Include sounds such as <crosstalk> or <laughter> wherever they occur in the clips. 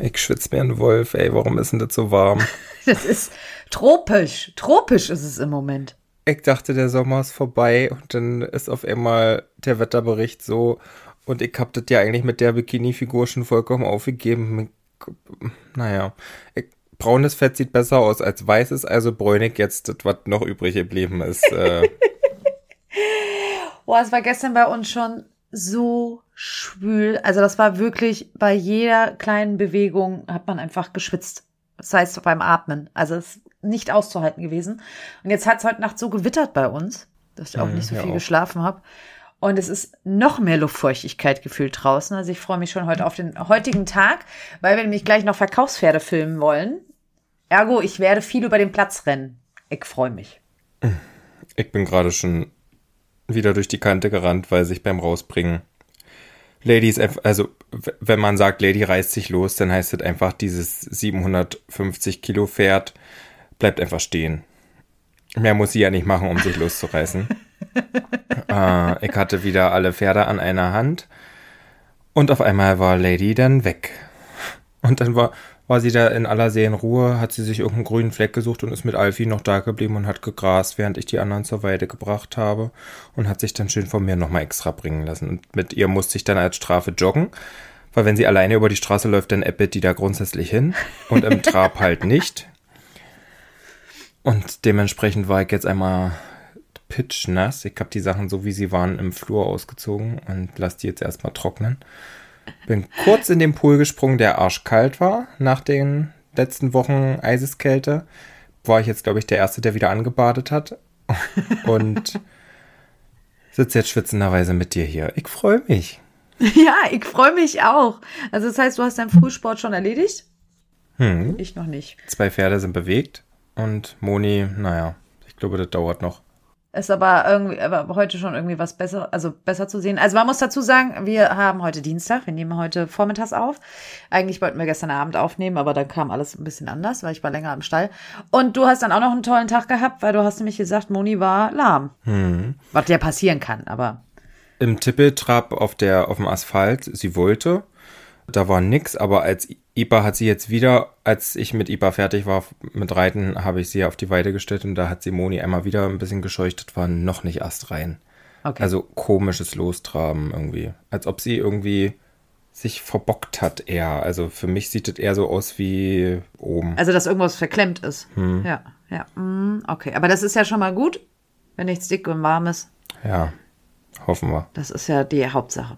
Ich schwitze mir ein Wolf, ey, warum ist denn das so warm? <laughs> Das ist tropisch. Tropisch ist es im Moment. Ich dachte, der Sommer ist vorbei und dann ist auf einmal der Wetterbericht so und ich hab das ja eigentlich mit der Bikini-Figur schon vollkommen aufgegeben. Naja, ich, braunes Fett sieht besser aus als weißes, also bräunig jetzt das, was noch übrig geblieben ist. Äh. <laughs> Boah, es war gestern bei uns schon so schwül. Also das war wirklich bei jeder kleinen Bewegung hat man einfach geschwitzt. Das heißt beim Atmen. Also es ist nicht auszuhalten gewesen. Und jetzt hat es heute Nacht so gewittert bei uns, dass ich auch nicht so viel auch. geschlafen habe. Und es ist noch mehr Luftfeuchtigkeit gefühlt draußen. Also ich freue mich schon heute auf den heutigen Tag, weil wir nämlich gleich noch Verkaufspferde filmen wollen. Ergo, ich werde viel über den Platz rennen. Ich freue mich. Ich bin gerade schon wieder durch die Kante gerannt, weil sich beim Rausbringen Lady ist einfach, also wenn man sagt, Lady reißt sich los, dann heißt das einfach, dieses 750 Kilo Pferd bleibt einfach stehen. Mehr muss sie ja nicht machen, um sich loszureißen. <laughs> äh, ich hatte wieder alle Pferde an einer Hand und auf einmal war Lady dann weg. Und dann war, war sie da in aller Seelenruhe, hat sie sich irgendeinen grünen Fleck gesucht und ist mit Alfie noch da geblieben und hat gegrast, während ich die anderen zur Weide gebracht habe und hat sich dann schön von mir nochmal extra bringen lassen. Und mit ihr musste ich dann als Strafe joggen, weil wenn sie alleine über die Straße läuft, dann äppelt die da grundsätzlich hin und im Trab halt nicht. Und dementsprechend war ich jetzt einmal pitchnass. Ich habe die Sachen so, wie sie waren, im Flur ausgezogen und lasse die jetzt erstmal trocknen. Bin kurz in den Pool gesprungen, der arschkalt war. Nach den letzten Wochen Eiseskälte war ich jetzt, glaube ich, der Erste, der wieder angebadet hat. Und <laughs> sitze jetzt schwitzenderweise mit dir hier. Ich freue mich. <laughs> Ja, ich freue mich auch. Also das heißt, du hast deinen Frühsport schon erledigt? Hm. Ich noch nicht. Zwei Pferde sind bewegt und Moni, naja, ich glaube, das dauert noch. Ist aber irgendwie, aber heute schon irgendwie was besser, also besser zu sehen. Also man muss dazu sagen, wir haben heute Dienstag, wir nehmen heute vormittags auf. Eigentlich wollten wir gestern Abend aufnehmen, aber dann kam alles ein bisschen anders, weil ich war länger im Stall. Und du hast dann auch noch einen tollen Tag gehabt, weil du hast nämlich gesagt, Moni war lahm. Was ja passieren kann, aber Im Tippeltrab auf der auf dem Asphalt, sie wollte, da war nix, aber als Ipa hat sie jetzt wieder, als ich mit Ipa fertig war mit Reiten, habe ich sie auf die Weide gestellt und da hat sie Moni einmal wieder ein bisschen gescheucht, war noch nicht astrein. okay. Also komisches Lostraben irgendwie. Als ob sie irgendwie sich verbockt hat eher. Also für mich sieht es eher so aus wie oben. Also, dass irgendwas verklemmt ist. Ja, ja. mm, Okay, aber das ist ja schon mal gut, wenn nichts dick und warm ist. Ja, hoffen wir. Das ist ja die Hauptsache.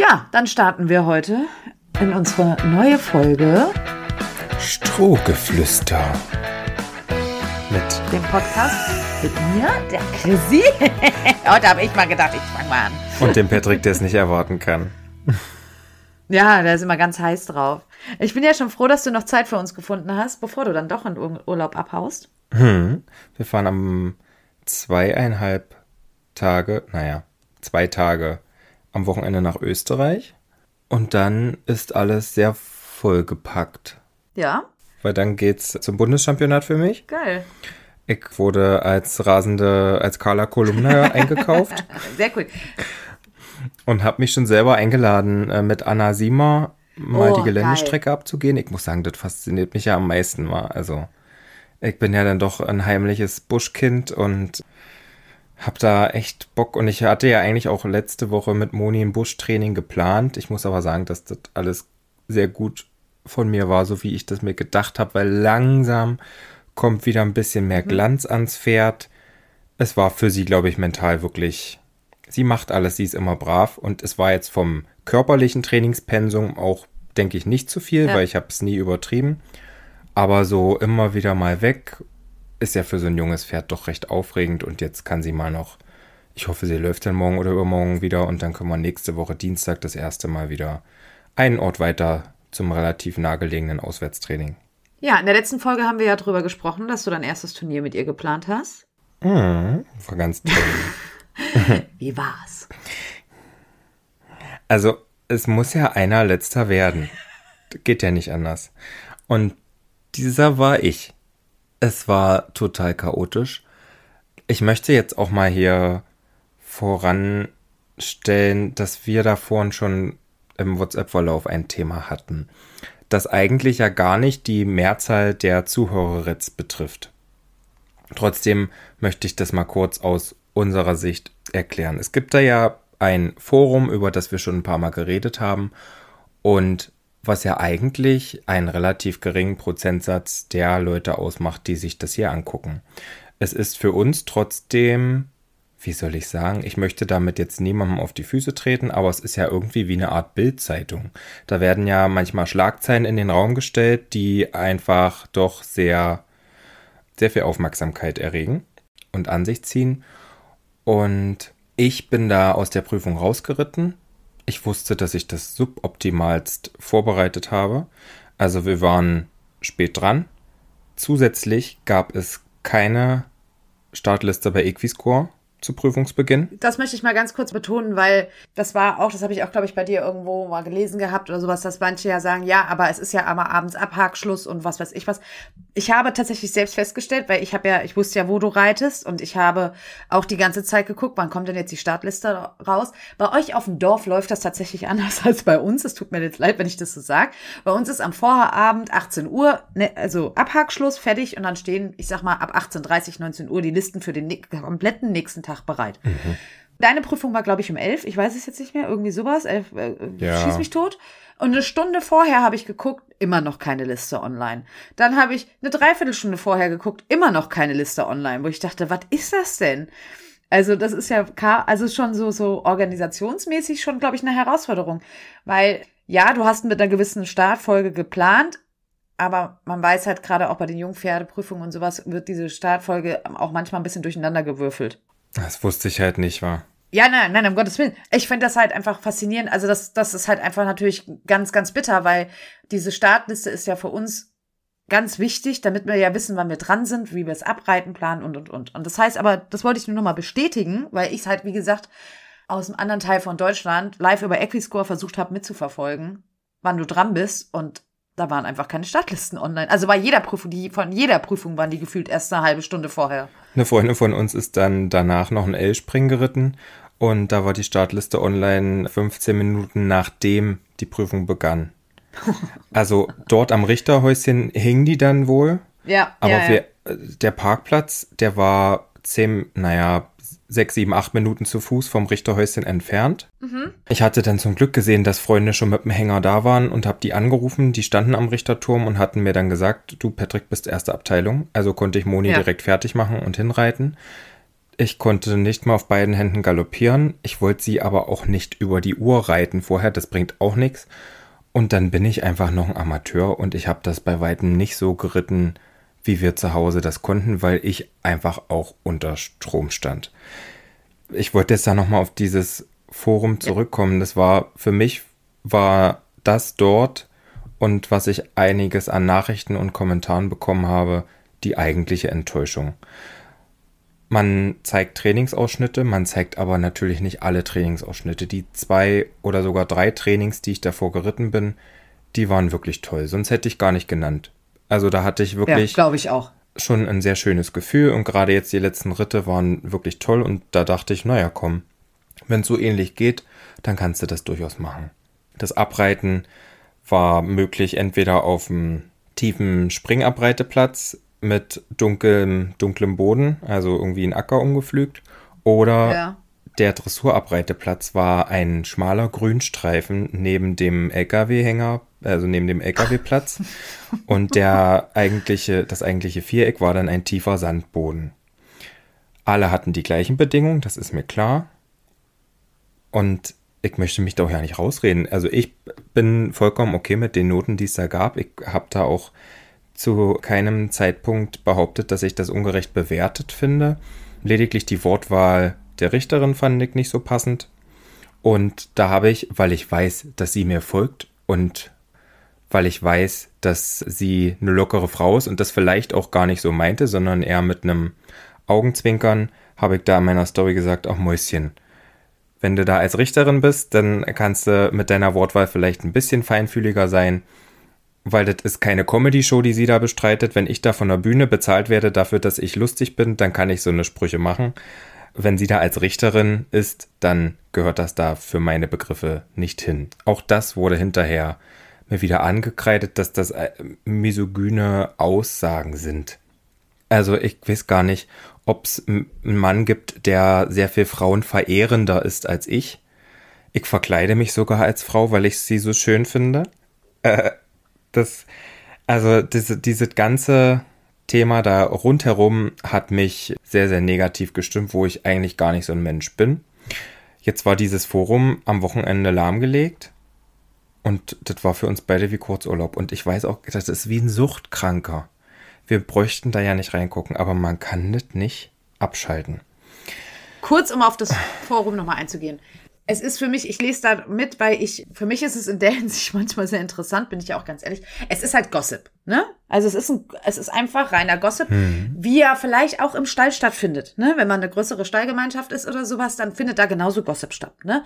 Ja, dann starten wir heute in unsere neue Folge, Strohgeflüster. Mit dem Podcast mit mir, der Chrissy. <laughs> Heute habe ich mal gedacht, ich fange mal an. und dem Patrick, der es nicht erwarten kann. Ja, da ist immer ganz heiß drauf. Ich bin ja schon froh, dass du noch Zeit für uns gefunden hast, bevor du dann doch in Ur- Urlaub abhaust. Hm. Wir fahren am zweieinhalb Tage, naja, zwei Tage am Wochenende nach Österreich. Und dann ist alles sehr vollgepackt. Ja, Weil dann geht's zum Bundeschampionat für mich. geil. Ich wurde als rasende, als Carla Kolumna <laughs> eingekauft Sehr cool. und habe mich schon selber eingeladen, äh, mit Anna Siemer mal Oh, die Geländestrecke abzugehen. Ich muss sagen, das fasziniert mich ja am meisten mal. Also ich bin ja dann doch ein heimliches Buschkind und hab da echt Bock. Und ich hatte ja eigentlich auch letzte Woche mit Moni ein Buschtraining geplant. Ich muss aber sagen, dass das alles sehr gut von mir war, so wie ich das mir gedacht habe, weil langsam kommt wieder ein bisschen mehr Glanz ans Pferd. Es war für sie, glaube ich, mental wirklich. Sie macht alles, sie ist immer brav und es war jetzt vom körperlichen Trainingspensum auch, denke ich, nicht zu viel, Ja. weil ich habe es nie übertrieben. Aber so immer wieder mal weg ist ja für so ein junges Pferd doch recht aufregend und jetzt kann sie mal noch. Ich hoffe, sie läuft dann morgen oder übermorgen wieder und dann können wir nächste Woche Dienstag das erste Mal wieder einen Ort weiter zum relativ nahegelegenen Auswärtstraining. Ja, in der letzten Folge haben wir ja drüber gesprochen, dass du dein erstes Turnier mit ihr geplant hast. Mhm, war ganz toll. <laughs> Wie war's? Also, es muss ja einer letzter werden. Geht ja nicht anders. Und dieser war ich. Es war total chaotisch. Ich möchte jetzt auch mal hier voranstellen, dass wir da vorhin schon im WhatsApp-Verlauf ein Thema hatten. das eigentlich ja gar nicht die Mehrzahl der Zuhörerinnen betrifft. Trotzdem möchte ich das mal kurz aus unserer Sicht erklären. Es gibt da ja ein Forum, über das wir schon ein paar Mal geredet haben und was ja eigentlich einen relativ geringen Prozentsatz der Leute ausmacht, die sich das hier angucken. Es ist für uns trotzdem, wie soll ich sagen, ich möchte damit jetzt niemandem auf die Füße treten, aber es ist ja irgendwie wie eine Art Bildzeitung. Da werden ja manchmal Schlagzeilen in den Raum gestellt, die einfach doch sehr, sehr viel Aufmerksamkeit erregen und an sich ziehen. Und ich bin da aus der Prüfung rausgeritten. Ich wusste, dass ich das suboptimalst vorbereitet habe. Also wir waren spät dran. Zusätzlich gab es keine Startliste bei Equiscore zu Prüfungsbeginn. Das möchte ich mal ganz kurz betonen, weil das war auch, das habe ich auch, glaube ich, bei dir irgendwo mal gelesen gehabt oder sowas, dass manche ja sagen, ja, aber es ist ja aber abends Abhakschluss und was weiß ich was. Ich habe tatsächlich selbst festgestellt, weil ich habe ja, ich wusste ja, wo du reitest und ich habe auch die ganze Zeit geguckt, wann kommt denn jetzt die Startliste raus. Bei euch auf dem Dorf läuft das tatsächlich anders <laughs> als bei uns. Es tut mir jetzt leid, wenn ich das so sage. Bei uns ist am Vorabend 18 Uhr, ne, also Abhakschluss, fertig und dann stehen, ich sag mal, ab 18.30, 19 Uhr die Listen für den kompletten nächsten Tag bereit. Mhm. Deine Prüfung war, glaube ich, um elf. Ich weiß es jetzt nicht mehr. Irgendwie sowas. Elf, äh, ja. Schieß mich tot. Und eine Stunde vorher habe ich geguckt, immer noch keine Liste online. Dann habe ich eine Dreiviertelstunde vorher geguckt, immer noch keine Liste online, wo ich dachte, was ist das denn? Also das ist ja also schon so so organisationsmäßig schon, glaube ich, eine Herausforderung, weil ja, du hast mit einer gewissen Startfolge geplant, aber man weiß halt gerade auch bei den Jungpferdeprüfungen und sowas wird diese Startfolge auch manchmal ein bisschen durcheinander gewürfelt. Das wusste ich halt nicht, war. Ja, nein, nein, um Gottes Willen. Ich finde das halt einfach faszinierend. Also das, das ist halt einfach natürlich ganz, ganz bitter, weil diese Startliste ist ja für uns ganz wichtig, damit wir ja wissen, wann wir dran sind, wie wir es abreiten planen und, und, und. Und das heißt aber, das wollte ich nur noch mal bestätigen, weil ich es halt, wie gesagt, aus dem anderen Teil von Deutschland live über Equiscore versucht habe mitzuverfolgen, wann du dran bist und da waren einfach keine Startlisten online. Also bei jeder Prüfung, die von jeder Prüfung waren die gefühlt erst eine halbe Stunde vorher. Eine Freundin von uns ist dann danach noch ein L-Spring geritten und da war die Startliste online 15 Minuten nachdem die Prüfung begann. <laughs> Also dort am Richterhäuschen hing die dann wohl. Ja. Aber ja, ja. Wir, der Parkplatz, der war zehn, naja, sechs, sieben, acht Minuten zu Fuß vom Richterhäuschen entfernt. Mhm. Ich hatte dann zum Glück gesehen, dass Freunde schon mit dem Hänger da waren und habe die angerufen. Die standen am Richterturm und hatten mir dann gesagt, du Patrick bist erste Abteilung. Also konnte ich Moni ja. direkt fertig machen und hinreiten. Ich konnte nicht mal auf beiden Händen galoppieren. Ich wollte sie aber auch nicht über die Uhr reiten vorher. Das bringt auch nichts. Und dann bin ich einfach noch ein Amateur und ich habe das bei weitem nicht so geritten, wie wir zu Hause das konnten, weil ich einfach auch unter Strom stand. Ich wollte jetzt da nochmal auf dieses Forum zurückkommen. Das war für mich war das dort und was ich einiges an Nachrichten und Kommentaren bekommen habe, die eigentliche Enttäuschung. Man zeigt Trainingsausschnitte, man zeigt aber natürlich nicht alle Trainingsausschnitte. Die zwei oder sogar drei Trainings, die ich davor geritten bin, die waren wirklich toll. Sonst hätte ich gar nicht genannt. Also da hatte ich wirklich. Ja, glaube ich auch. Schon ein sehr schönes Gefühl und gerade jetzt die letzten Ritte waren wirklich toll und da dachte ich, naja, komm, wenn es so ähnlich geht, dann kannst du das durchaus machen. Das Abreiten war möglich entweder auf einem tiefen Springabreiteplatz mit dunklem, dunklem Boden, also irgendwie ein Acker umgepflügt, oder ja. der Dressurabreiteplatz war ein schmaler Grünstreifen neben dem LKW-Hänger also neben dem LKW-Platz. und der eigentliche, das eigentliche Viereck war dann ein tiefer Sandboden. Alle hatten die gleichen Bedingungen, das ist mir klar. Und ich möchte mich doch ja nicht rausreden. Also ich bin vollkommen okay mit den Noten, die es da gab. Ich habe da auch zu keinem Zeitpunkt behauptet, dass ich das ungerecht bewertet finde. Lediglich die Wortwahl der Richterin fand ich nicht so passend. Und da habe ich, weil ich weiß, dass sie mir folgt und weil ich weiß, dass sie eine lockere Frau ist und das vielleicht auch gar nicht so meinte, sondern eher mit einem Augenzwinkern, habe ich da in meiner Story gesagt, auch Mäuschen. Wenn du da als Richterin bist, dann kannst du mit deiner Wortwahl vielleicht ein bisschen feinfühliger sein, weil das ist keine Comedy-Show, die sie da bestreitet. Wenn ich da von der Bühne bezahlt werde dafür, dass ich lustig bin, dann kann ich so eine Sprüche machen. Wenn sie da als Richterin ist, dann gehört das da für meine Begriffe nicht hin. Auch das wurde hinterher mir wieder angekreidet, dass das äh, misogyne Aussagen sind. Also ich weiß gar nicht, ob es einen Mann gibt, der sehr viel Frauen verehrender ist als ich. Ich verkleide mich sogar als Frau, weil ich sie so schön finde. Äh, das, also diese, dieses ganze Thema da rundherum hat mich sehr, sehr negativ gestimmt, wo ich eigentlich gar nicht so ein Mensch bin. Jetzt war dieses Forum am Wochenende lahmgelegt und das war für uns beide wie Kurzurlaub. Und ich weiß auch, das ist wie ein Suchtkranker. Wir bräuchten da ja nicht reingucken, aber man kann das nicht abschalten. Kurz, um auf das Forum nochmal einzugehen es ist für mich, ich lese da mit, weil ich, für mich ist es in der Hinsicht <laughs> manchmal sehr interessant, bin ich ja auch ganz ehrlich. Es ist halt Gossip, ne? Also es ist ein, es ist einfach reiner Gossip, mhm. wie er vielleicht auch im Stall stattfindet, ne? Wenn man eine größere Stallgemeinschaft ist oder sowas, dann findet da genauso Gossip statt, ne?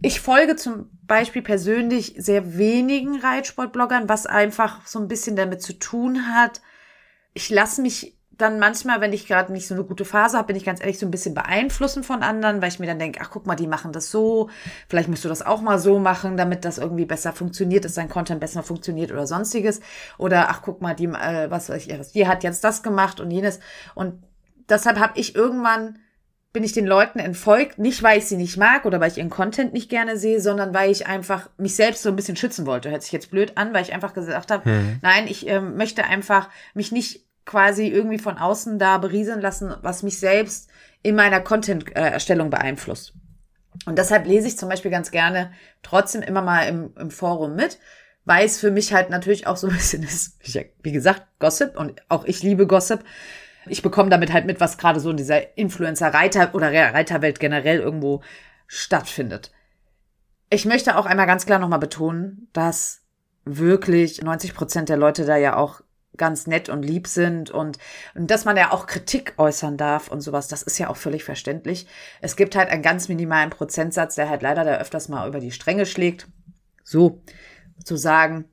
Ich folge zum Beispiel persönlich sehr wenigen Reitsportbloggern, was einfach so ein bisschen damit zu tun hat. Ich lasse mich dann manchmal, wenn ich gerade nicht so eine gute Phase habe, bin ich ganz ehrlich so ein bisschen beeinflussen von anderen, weil ich mir dann denke, ach guck mal, die machen das so, vielleicht musst du das auch mal so machen, damit das irgendwie besser funktioniert, dass dein Content besser funktioniert oder sonstiges. Oder ach guck mal, die, äh, was weiß ich, die hat jetzt das gemacht und jenes. Und deshalb habe ich irgendwann bin ich den Leuten entfolgt, nicht weil ich sie nicht mag oder weil ich ihren Content nicht gerne sehe, sondern weil ich einfach mich selbst so ein bisschen schützen wollte. Hört sich jetzt blöd an, weil ich einfach gesagt habe, hm. nein, ich äh, möchte einfach mich nicht quasi irgendwie von außen da berieseln lassen, was mich selbst in meiner Content-Erstellung beeinflusst. Und deshalb lese ich zum Beispiel ganz gerne trotzdem immer mal im, im Forum mit, weil es für mich halt natürlich auch so ein bisschen <laughs> ist, wie gesagt, Gossip und auch ich liebe Gossip. Ich bekomme damit halt mit, was gerade so in dieser Influencer-Reiter oder Reiterwelt generell irgendwo stattfindet. Ich möchte auch einmal ganz klar nochmal betonen, dass wirklich 90 Prozent der Leute da ja auch ganz nett und lieb sind und, und dass man ja auch Kritik äußern darf und sowas, das ist ja auch völlig verständlich. Es gibt halt einen ganz minimalen Prozentsatz, der halt leider da öfters mal über die Stränge schlägt. So zu sagen.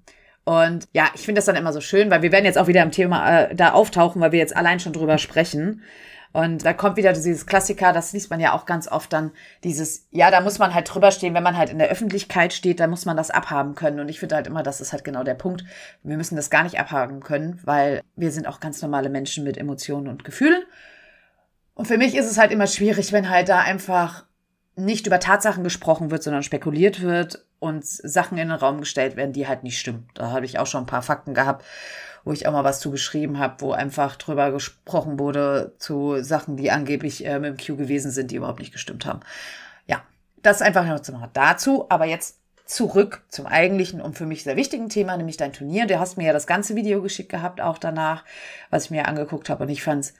Und ja, ich finde das dann immer so schön, weil wir werden jetzt auch wieder im Thema äh, da auftauchen, weil wir jetzt allein schon drüber sprechen. Und da kommt wieder dieses Klassiker, das liest man ja auch ganz oft dann, dieses, ja, da muss man halt drüber stehen, wenn man halt in der Öffentlichkeit steht, da muss man das abhaben können. Und ich finde halt immer, das ist halt genau der Punkt. Wir müssen das gar nicht abhaben können, weil wir sind auch ganz normale Menschen mit Emotionen und Gefühlen. Und für mich ist es halt immer schwierig, wenn halt da einfach nicht über Tatsachen gesprochen wird, sondern spekuliert wird und Sachen in den Raum gestellt werden, die halt nicht stimmen. Da habe ich auch schon ein paar Fakten gehabt wo ich auch mal was zu geschrieben habe, wo einfach drüber gesprochen wurde zu Sachen, die angeblich äh, dem Q gewesen sind, die überhaupt nicht gestimmt haben. Ja, das einfach noch dazu. Aber jetzt zurück zum eigentlichen und für mich sehr wichtigen Thema, nämlich dein Turnier. Du hast mir ja das ganze Video geschickt gehabt, auch danach, was ich mir angeguckt habe. Und ich fand's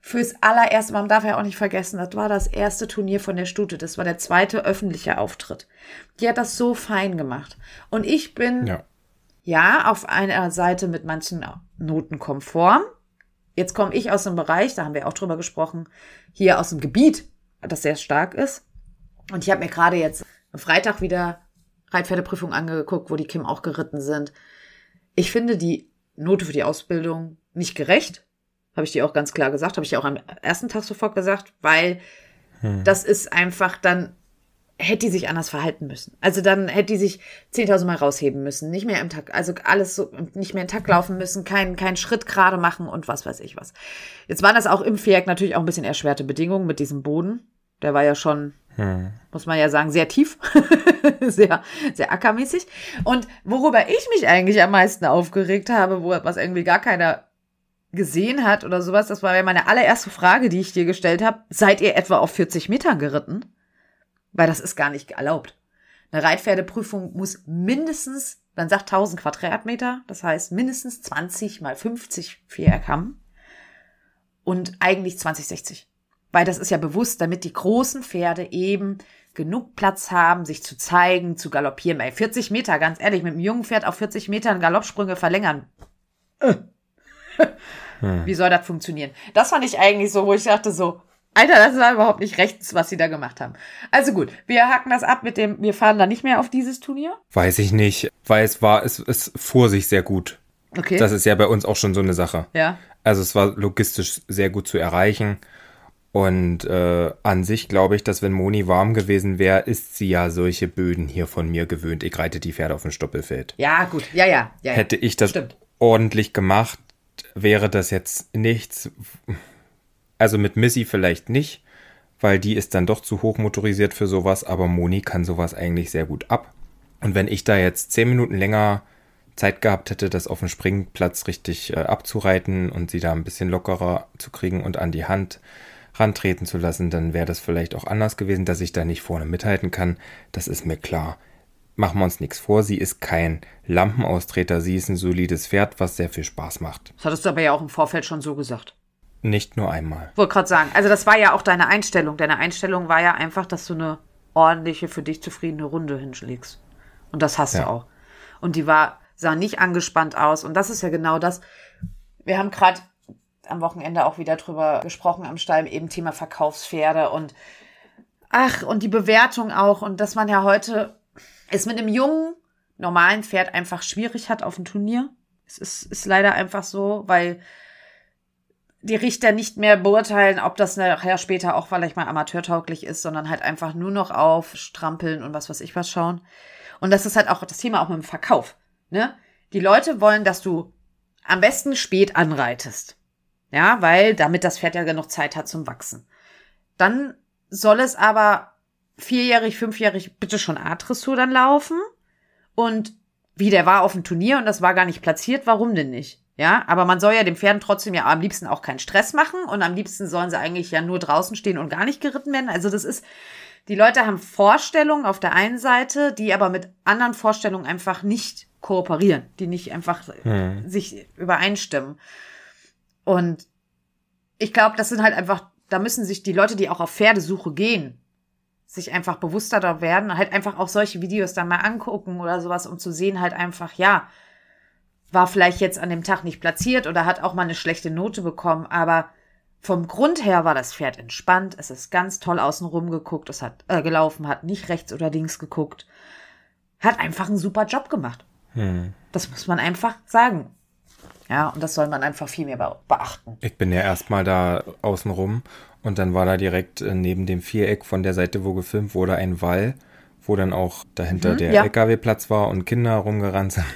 fürs allererste, man darf ja auch nicht vergessen, das war das erste Turnier von der Stute. Das war der zweite öffentliche Auftritt. Die hat das so fein gemacht. Und ich bin ja ja, auf einer Seite mit manchen Noten konform. Jetzt komme ich aus dem Bereich, da haben wir auch drüber gesprochen, hier aus dem Gebiet, das sehr stark ist. Und ich habe mir gerade jetzt am Freitag wieder Reitpferdeprüfung angeguckt, wo die Kim auch geritten sind. Ich finde die Note für die Ausbildung nicht gerecht. Habe ich dir auch ganz klar gesagt, habe ich dir auch am ersten Tag sofort gesagt, weil hm. das ist einfach dann hätte die sich anders verhalten müssen. Also dann hätte die sich 10.000 Mal rausheben müssen, nicht mehr im Takt, also alles so, nicht mehr im Takt laufen müssen, keinen keinen Schritt gerade machen und was weiß ich was. Jetzt waren das auch im Viereck natürlich auch ein bisschen erschwerte Bedingungen mit diesem Boden. Der war ja schon, hm. muss man ja sagen, sehr tief, <laughs> sehr, sehr ackermäßig. Und worüber ich mich eigentlich am meisten aufgeregt habe, wo, was irgendwie gar keiner gesehen hat oder sowas, das war ja meine allererste Frage, die ich dir gestellt habe. Seid ihr etwa auf 40 Metern geritten? weil das ist gar nicht erlaubt. Eine Reitpferdeprüfung muss mindestens, man sagt 1000 Quadratmeter, das heißt mindestens 20 mal 50 Viereck und eigentlich 2060. Weil das ist ja bewusst, damit die großen Pferde eben genug Platz haben, sich zu zeigen, zu galoppieren. Ey, 40 Meter, ganz ehrlich, mit einem jungen Pferd auf 40 Metern Galoppsprünge verlängern. Äh. Hm. Wie soll das funktionieren? Das fand ich eigentlich so, wo ich dachte so, Alter, das war überhaupt nicht rechts, was sie da gemacht haben. Also gut, wir hacken das ab mit dem, wir fahren da nicht mehr auf dieses Turnier. Weiß ich nicht, weil es war, es, es fuhr sich sehr gut. Okay. Das ist ja bei uns auch schon so eine Sache. Ja. Also es war logistisch sehr gut zu erreichen Und äh, an sich glaube ich, dass wenn Moni warm gewesen wäre, ist sie ja solche Böden hier von mir gewöhnt. Ich reite die Pferde auf ein Stoppelfeld. Ja, gut. Ja, ja. ja, ja. Hätte ich das Stimmt. ordentlich gemacht, wäre das jetzt nichts. Also mit Missy vielleicht nicht, weil die ist dann doch zu hoch motorisiert für sowas, aber Moni kann sowas eigentlich sehr gut ab. Und wenn ich da jetzt zehn Minuten länger Zeit gehabt hätte, das auf dem Springplatz richtig äh, abzureiten und sie da ein bisschen lockerer zu kriegen und an die Hand rantreten zu lassen, dann wäre das vielleicht auch anders gewesen, dass ich da nicht vorne mithalten kann. Das ist mir klar. Machen wir uns nichts vor, sie ist kein Lampenaustreter, sie ist ein solides Pferd, was sehr viel Spaß macht. Das hattest du aber ja auch im Vorfeld schon so gesagt. Nicht nur einmal. Wollte gerade sagen, also das war ja auch deine Einstellung. Deine Einstellung war ja einfach, dass du eine ordentliche, für dich zufriedene Runde hinschlägst. Und das hast Ja. du auch. Und die war, sah nicht angespannt aus. Und das ist ja genau das. Wir haben gerade am Wochenende auch wieder drüber gesprochen am Stall, eben Thema Verkaufspferde und ach, und die Bewertung auch. Und dass man ja heute es mit einem jungen, normalen Pferd einfach schwierig hat auf dem Turnier. Es ist, ist leider einfach so, weil die Richter nicht mehr beurteilen, ob das nachher später auch vielleicht mal amateurtauglich ist, sondern halt einfach nur noch auf Strampeln und was weiß ich was schauen. Und das ist halt auch das Thema auch mit dem Verkauf. Ne? Die Leute wollen, dass du am besten spät anreitest. Ja, weil damit das Pferd ja genug Zeit hat zum Wachsen. Dann soll es aber vierjährig, fünfjährig bitte schon A-Dressur dann laufen. Und wie der war auf dem Turnier und das war gar nicht platziert, warum denn nicht? Ja, aber man soll ja den Pferden trotzdem ja am liebsten auch keinen Stress machen und am liebsten sollen sie eigentlich ja nur draußen stehen und gar nicht geritten werden. Also das ist, die Leute haben Vorstellungen auf der einen Seite, die aber mit anderen Vorstellungen einfach nicht kooperieren, die nicht einfach sich übereinstimmen. Und ich glaube, das sind halt einfach, da müssen sich die Leute, die auch auf Pferdesuche gehen, sich einfach bewusster da werden, halt einfach auch solche Videos dann mal angucken oder sowas, um zu sehen halt einfach, ja, war vielleicht jetzt an dem Tag nicht platziert oder hat auch mal eine schlechte Note bekommen, aber vom Grund her war das Pferd entspannt, es ist ganz toll außenrum geguckt, es hat äh, gelaufen, hat nicht rechts oder links geguckt, hat einfach einen super Job gemacht. Das muss man einfach sagen. Ja, und das soll man einfach viel mehr be beachten. Ich bin ja erstmal da außen rum und dann war da direkt äh, neben dem Viereck von der Seite, wo gefilmt wurde, ein Wall, wo dann auch dahinter der ja. LKW-Platz war und Kinder rumgerannt sind.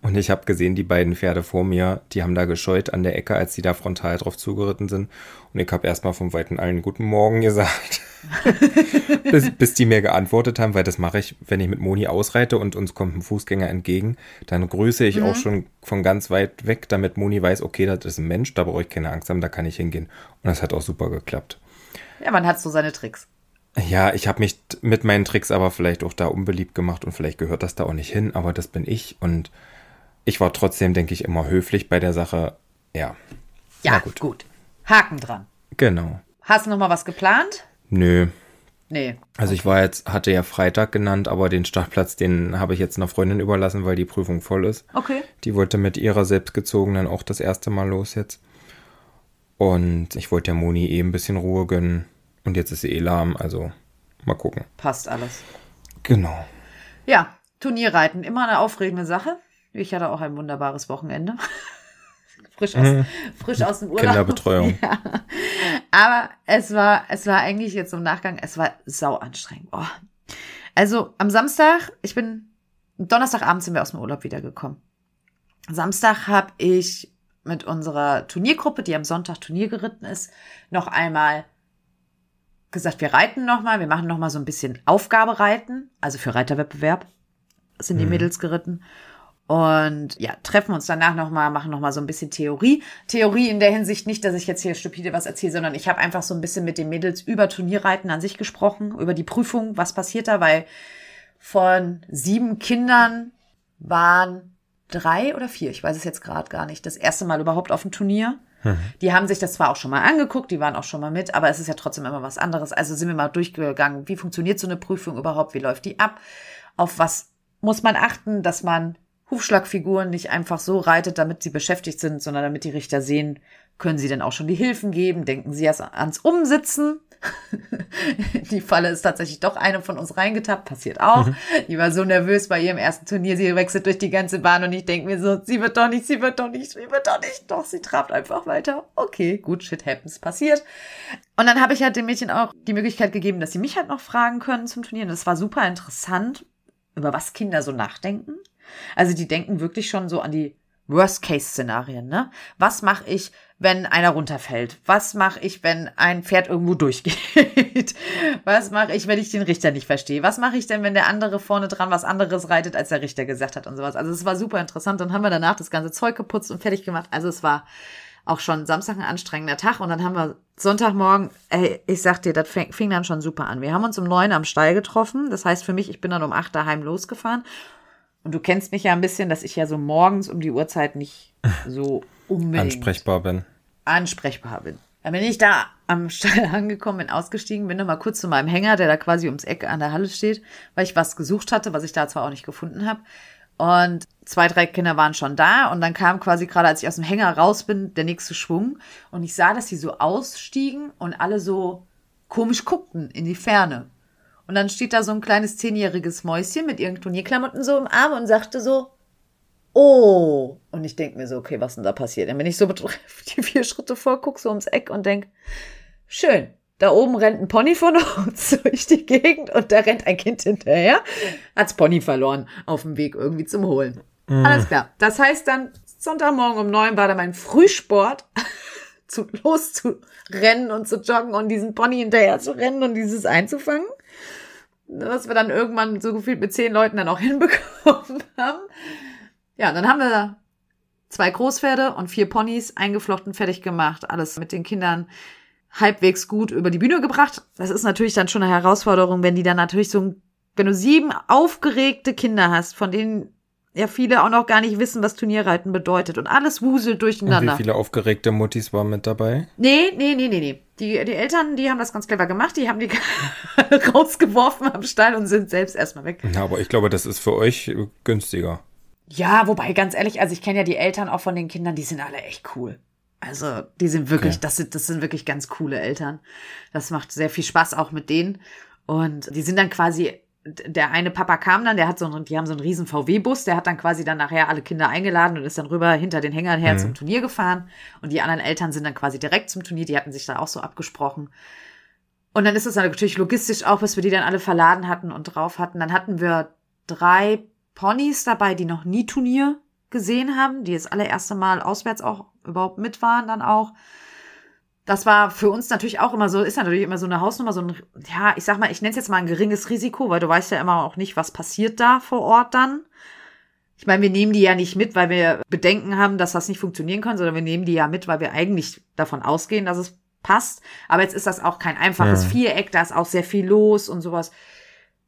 Und ich habe gesehen, die beiden Pferde vor mir, die haben da gescheut an der Ecke, als die da frontal drauf zugeritten sind. Und ich habe erstmal vom Weiten allen Guten Morgen gesagt. <laughs> bis, bis die mir geantwortet haben, weil das mache ich, wenn ich mit Moni ausreite und uns kommt ein Fußgänger entgegen, dann grüße ich auch schon von ganz weit weg, damit Moni weiß, okay, das ist ein Mensch, da brauche ich keine Angst haben, da kann ich hingehen. Und das hat auch super geklappt. Ja, man hat so seine Tricks. Ja, ich habe mich mit meinen Tricks aber vielleicht auch da unbeliebt gemacht und vielleicht gehört das da auch nicht hin, aber das bin ich und ich war trotzdem, denke ich, immer höflich bei der Sache. Ja, Ja, Na gut. gut. Haken dran. genau. Hast du noch mal was geplant? Nö. Nee. Also ich war jetzt, hatte ja Freitag genannt, aber den Startplatz, den habe ich jetzt einer Freundin überlassen, weil die Prüfung voll ist. Okay. Die wollte mit ihrer selbstgezogenen auch das erste Mal los jetzt. Und ich wollte der Moni eh ein bisschen Ruhe gönnen. Und jetzt ist sie eh lahm, also mal gucken. Passt alles. Genau. Ja, Turnierreiten, immer eine aufregende Sache. Ich hatte auch ein wunderbares Wochenende. <laughs> frisch, aus, frisch aus dem Urlaub. Kinderbetreuung. <laughs> Ja. Aber es war, es war eigentlich jetzt im Nachgang, es war sau anstrengend. Oh. Also am Samstag, ich bin, Donnerstagabend sind wir aus dem Urlaub wiedergekommen. Samstag habe ich mit unserer Turniergruppe, die am Sonntag Turnier geritten ist, noch einmal gesagt, wir reiten noch mal, wir machen noch mal so ein bisschen Aufgabereiten, also für Reiterwettbewerb sind die Mädels geritten. Und ja, treffen uns danach noch mal, machen noch mal so ein bisschen Theorie. Theorie in der Hinsicht nicht, dass ich jetzt hier stupide was erzähle, sondern ich habe einfach so ein bisschen mit den Mädels über Turnierreiten an sich gesprochen, über die Prüfung, was passiert da, weil von sieben Kindern waren drei oder vier, ich weiß es jetzt gerade gar nicht, das erste Mal überhaupt auf dem Turnier. Die haben sich das zwar auch schon mal angeguckt, die waren auch schon mal mit, aber es ist ja trotzdem immer was anderes. Also sind wir mal durchgegangen, wie funktioniert so eine Prüfung überhaupt, wie läuft die ab, auf was muss man achten, dass man Hufschlagfiguren nicht einfach so reitet, damit sie beschäftigt sind, sondern damit die Richter sehen, können sie denn auch schon die Hilfen geben? Denken sie erst ans Umsitzen? <laughs> die Falle ist tatsächlich doch eine von uns reingetappt, passiert auch. Mhm. Die war so nervös bei ihrem ersten Turnier, sie wechselt durch die ganze Bahn und ich denke mir so, sie wird doch nicht, sie wird doch nicht, sie wird doch nicht. Doch, sie trabt einfach weiter. Okay, gut, shit happens, passiert. Und dann habe ich halt dem Mädchen auch die Möglichkeit gegeben, dass sie mich halt noch fragen können zum Turnieren. Das war super interessant, über was Kinder so nachdenken. Also die denken wirklich schon so an die Worst-Case-Szenarien, ne? Was mache ich, wenn einer runterfällt? Was mache ich, wenn ein Pferd irgendwo durchgeht? <laughs> Was mache ich, wenn ich den Richter nicht verstehe? Was mache ich denn, wenn der andere vorne dran was anderes reitet, als der Richter gesagt hat und sowas? Also es war super interessant. Dann haben wir danach das ganze Zeug geputzt und fertig gemacht. Also es war auch schon Samstag ein anstrengender Tag und dann haben wir Sonntagmorgen, ey, ich sag dir, das fing, dann schon super an. Wir haben uns um neun am Stall getroffen. Das heißt für mich, ich bin dann um acht daheim losgefahren und du kennst mich ja ein bisschen, dass ich ja so morgens um die Uhrzeit nicht <laughs> so unbedingt ansprechbar bin. Ansprechbar bin. Dann bin ich da am Stall <laughs> angekommen, bin ausgestiegen, bin nochmal kurz zu meinem Hänger, der da quasi ums Eck an der Halle steht, weil ich was gesucht hatte, was ich da zwar auch nicht gefunden habe. Und zwei, drei Kinder waren schon da und dann kam quasi gerade, als ich aus dem Hänger raus bin, der nächste Schwung und ich sah, dass sie so ausstiegen und alle so komisch guckten in die Ferne. Und dann steht da so ein kleines zehnjähriges Mäuschen mit ihren Turnierklamotten so im Arm und sagte so, oh. Und ich denke mir so, okay, was denn da passiert? Und wenn ich so <laughs> die vier Schritte vorgucke, so ums Eck und denk, schön, da oben rennt ein Pony von uns <laughs> durch die Gegend und da rennt ein Kind hinterher, hat's Pony verloren auf dem Weg irgendwie zum Holen. Mhm. Alles klar. Das heißt dann, Sonntagmorgen um neun war da mein Frühsport, <laughs> zu, loszurennen und zu joggen und diesen Pony hinterher zu rennen und dieses einzufangen was wir dann irgendwann so gefühlt mit zehn Leuten dann auch <laughs> hinbekommen haben. Ja, dann haben wir zwei Großpferde und vier Ponys eingeflochten, fertig gemacht, alles mit den Kindern halbwegs gut über die Bühne gebracht. Das ist natürlich dann schon eine Herausforderung, wenn die dann natürlich so, wenn du sieben aufgeregte Kinder hast, von denen ja viele auch noch gar nicht wissen, was Turnierreiten bedeutet und alles wuselt durcheinander. Und wie viele aufgeregte Muttis waren mit dabei? Nee, nee, nee, nee, nee. Die, die Eltern, die haben das ganz clever gemacht, die haben die <laughs> rausgeworfen am Stall und sind selbst erstmal weg. Ja, aber ich glaube, das ist für euch günstiger. Ja, wobei, ganz ehrlich, also ich kenne ja die Eltern auch von den Kindern, die sind alle echt cool. Also, die sind wirklich, okay. das sind, das sind wirklich ganz coole Eltern. Das macht sehr viel Spaß auch mit denen. Und die sind dann quasi der eine Papa kam dann, der hat so einen, die haben so einen riesen VW-Bus, der hat dann quasi dann nachher alle Kinder eingeladen und ist dann rüber hinter den Hängern her mhm. zum Turnier gefahren. Und die anderen Eltern sind dann quasi direkt zum Turnier, die hatten sich da auch so abgesprochen. Und dann ist es natürlich logistisch auch, bis wir die dann alle verladen hatten und drauf hatten. Dann hatten wir drei Ponys dabei, die noch nie Turnier gesehen haben, die das allererste Mal auswärts auch überhaupt mit waren dann auch das war für uns natürlich auch immer so, ist natürlich immer so eine Hausnummer, so ein, ja, ich sag mal, ich nenne es jetzt mal ein geringes Risiko, weil du weißt ja immer auch nicht, was passiert da vor Ort dann. Ich meine, wir nehmen die ja nicht mit, weil wir Bedenken haben, dass das nicht funktionieren kann, sondern wir nehmen die ja mit, weil wir eigentlich davon ausgehen, dass es passt. Aber jetzt ist das auch kein einfaches ja. Viereck, da ist auch sehr viel los und sowas.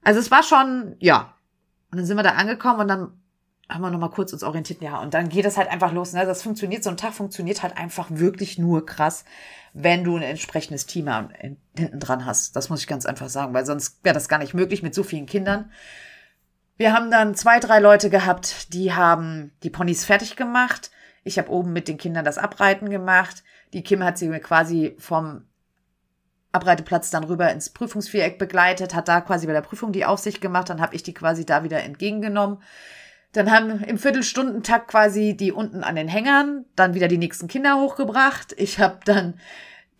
Also es war schon, ja. Und dann sind wir da angekommen und dann haben wir noch mal kurz uns orientiert, ja, und dann geht es halt einfach los. Ne? Das funktioniert, so ein Tag funktioniert halt einfach wirklich nur krass, wenn du ein entsprechendes Team hinten dran hast. Das muss ich ganz einfach sagen, weil sonst wäre das gar nicht möglich mit so vielen Kindern. Wir haben dann zwei, drei Leute gehabt, die haben die Ponys fertig gemacht. Ich habe oben mit den Kindern das Abreiten gemacht. Die Kim hat sie mir quasi vom Abreiteplatz dann rüber ins Prüfungsviereck begleitet, hat da quasi bei der Prüfung die Aufsicht gemacht, dann habe ich die quasi da wieder entgegengenommen. Dann haben im Viertelstundentakt quasi die unten an den Hängern dann wieder die nächsten Kinder hochgebracht. Ich habe dann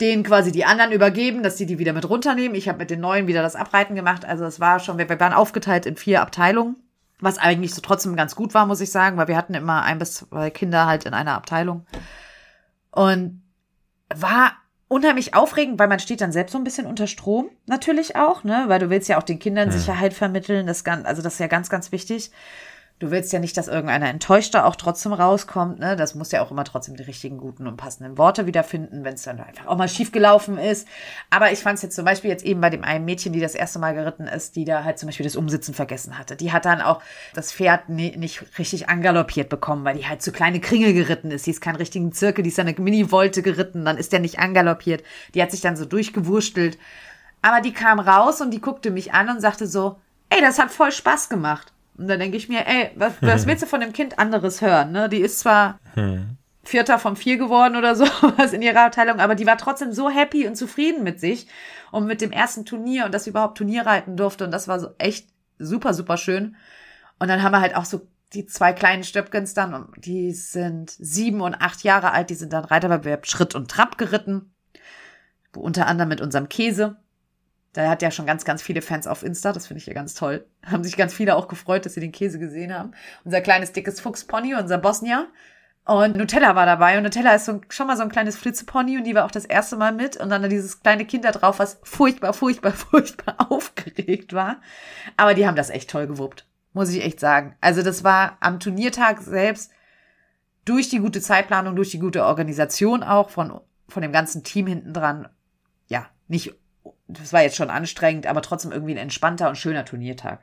denen quasi die anderen übergeben, dass sie die wieder mit runternehmen. Ich habe mit den neuen wieder das Abreiten gemacht. Also es war schon, wir waren aufgeteilt in vier Abteilungen, was eigentlich so trotzdem ganz gut war, muss ich sagen, weil wir hatten immer ein bis zwei Kinder halt in einer Abteilung. Und war unheimlich aufregend, weil man steht dann selbst so ein bisschen unter Strom, natürlich auch, ne, weil du willst ja auch den Kindern hm. Sicherheit vermitteln, das ganz, also das ist ja ganz, ganz wichtig du willst ja nicht, dass irgendeiner Enttäuschter auch trotzdem rauskommt. Ne? Das muss ja auch immer trotzdem die richtigen, guten und passenden Worte wiederfinden, wenn es dann einfach auch mal schief gelaufen ist. Aber ich fand es jetzt zum Beispiel jetzt eben bei dem einen Mädchen, die das erste Mal geritten ist, die da halt zum Beispiel das Umsitzen vergessen hatte. Die hat dann auch das Pferd nie, nicht richtig angaloppiert bekommen, weil die halt zu kleine Kringel geritten ist. Die ist keinen richtigen Zirkel, die ist eine Mini-Volte geritten, dann ist der nicht angaloppiert. Die hat sich dann so durchgewurstelt. Aber die kam raus und die guckte mich an und sagte so, ey, das hat voll Spaß gemacht. Und dann denke ich mir, ey, was, <laughs> was willst du von dem Kind anderes hören? Ne? Die ist zwar hm. Vierter von vier geworden oder <laughs> so, was in ihrer Abteilung, aber die war trotzdem so happy und zufrieden mit sich und mit dem ersten Turnier und dass sie überhaupt Turnier reiten durfte. Und das war so echt super, super schön. Und dann haben wir halt auch so die zwei kleinen Stöpkens dann, die sind sieben und acht Jahre alt, die sind dann Reiterwettbewerb Schritt und Trab geritten. Unter anderem mit unserem Käse. Da hat ja schon ganz, ganz viele Fans auf Insta. Das finde ich ja ganz toll. <laughs> Haben sich ganz viele auch gefreut, dass sie den Käse gesehen haben. Unser kleines, dickes Fuchspony, unser Bosnier. Und Nutella war dabei. Und Nutella ist so, schon mal so ein kleines Flitzepony. Und die war auch das erste Mal mit. Und dann dieses kleine Kind da drauf, was furchtbar, furchtbar, <laughs> furchtbar aufgeregt war. Aber die haben das echt toll gewuppt. Muss ich echt sagen. Also das war am Turniertag selbst durch die gute Zeitplanung, durch die gute Organisation auch von, von dem ganzen Team hinten dran. Ja, nicht das war jetzt schon anstrengend, aber trotzdem irgendwie ein entspannter und schöner Turniertag.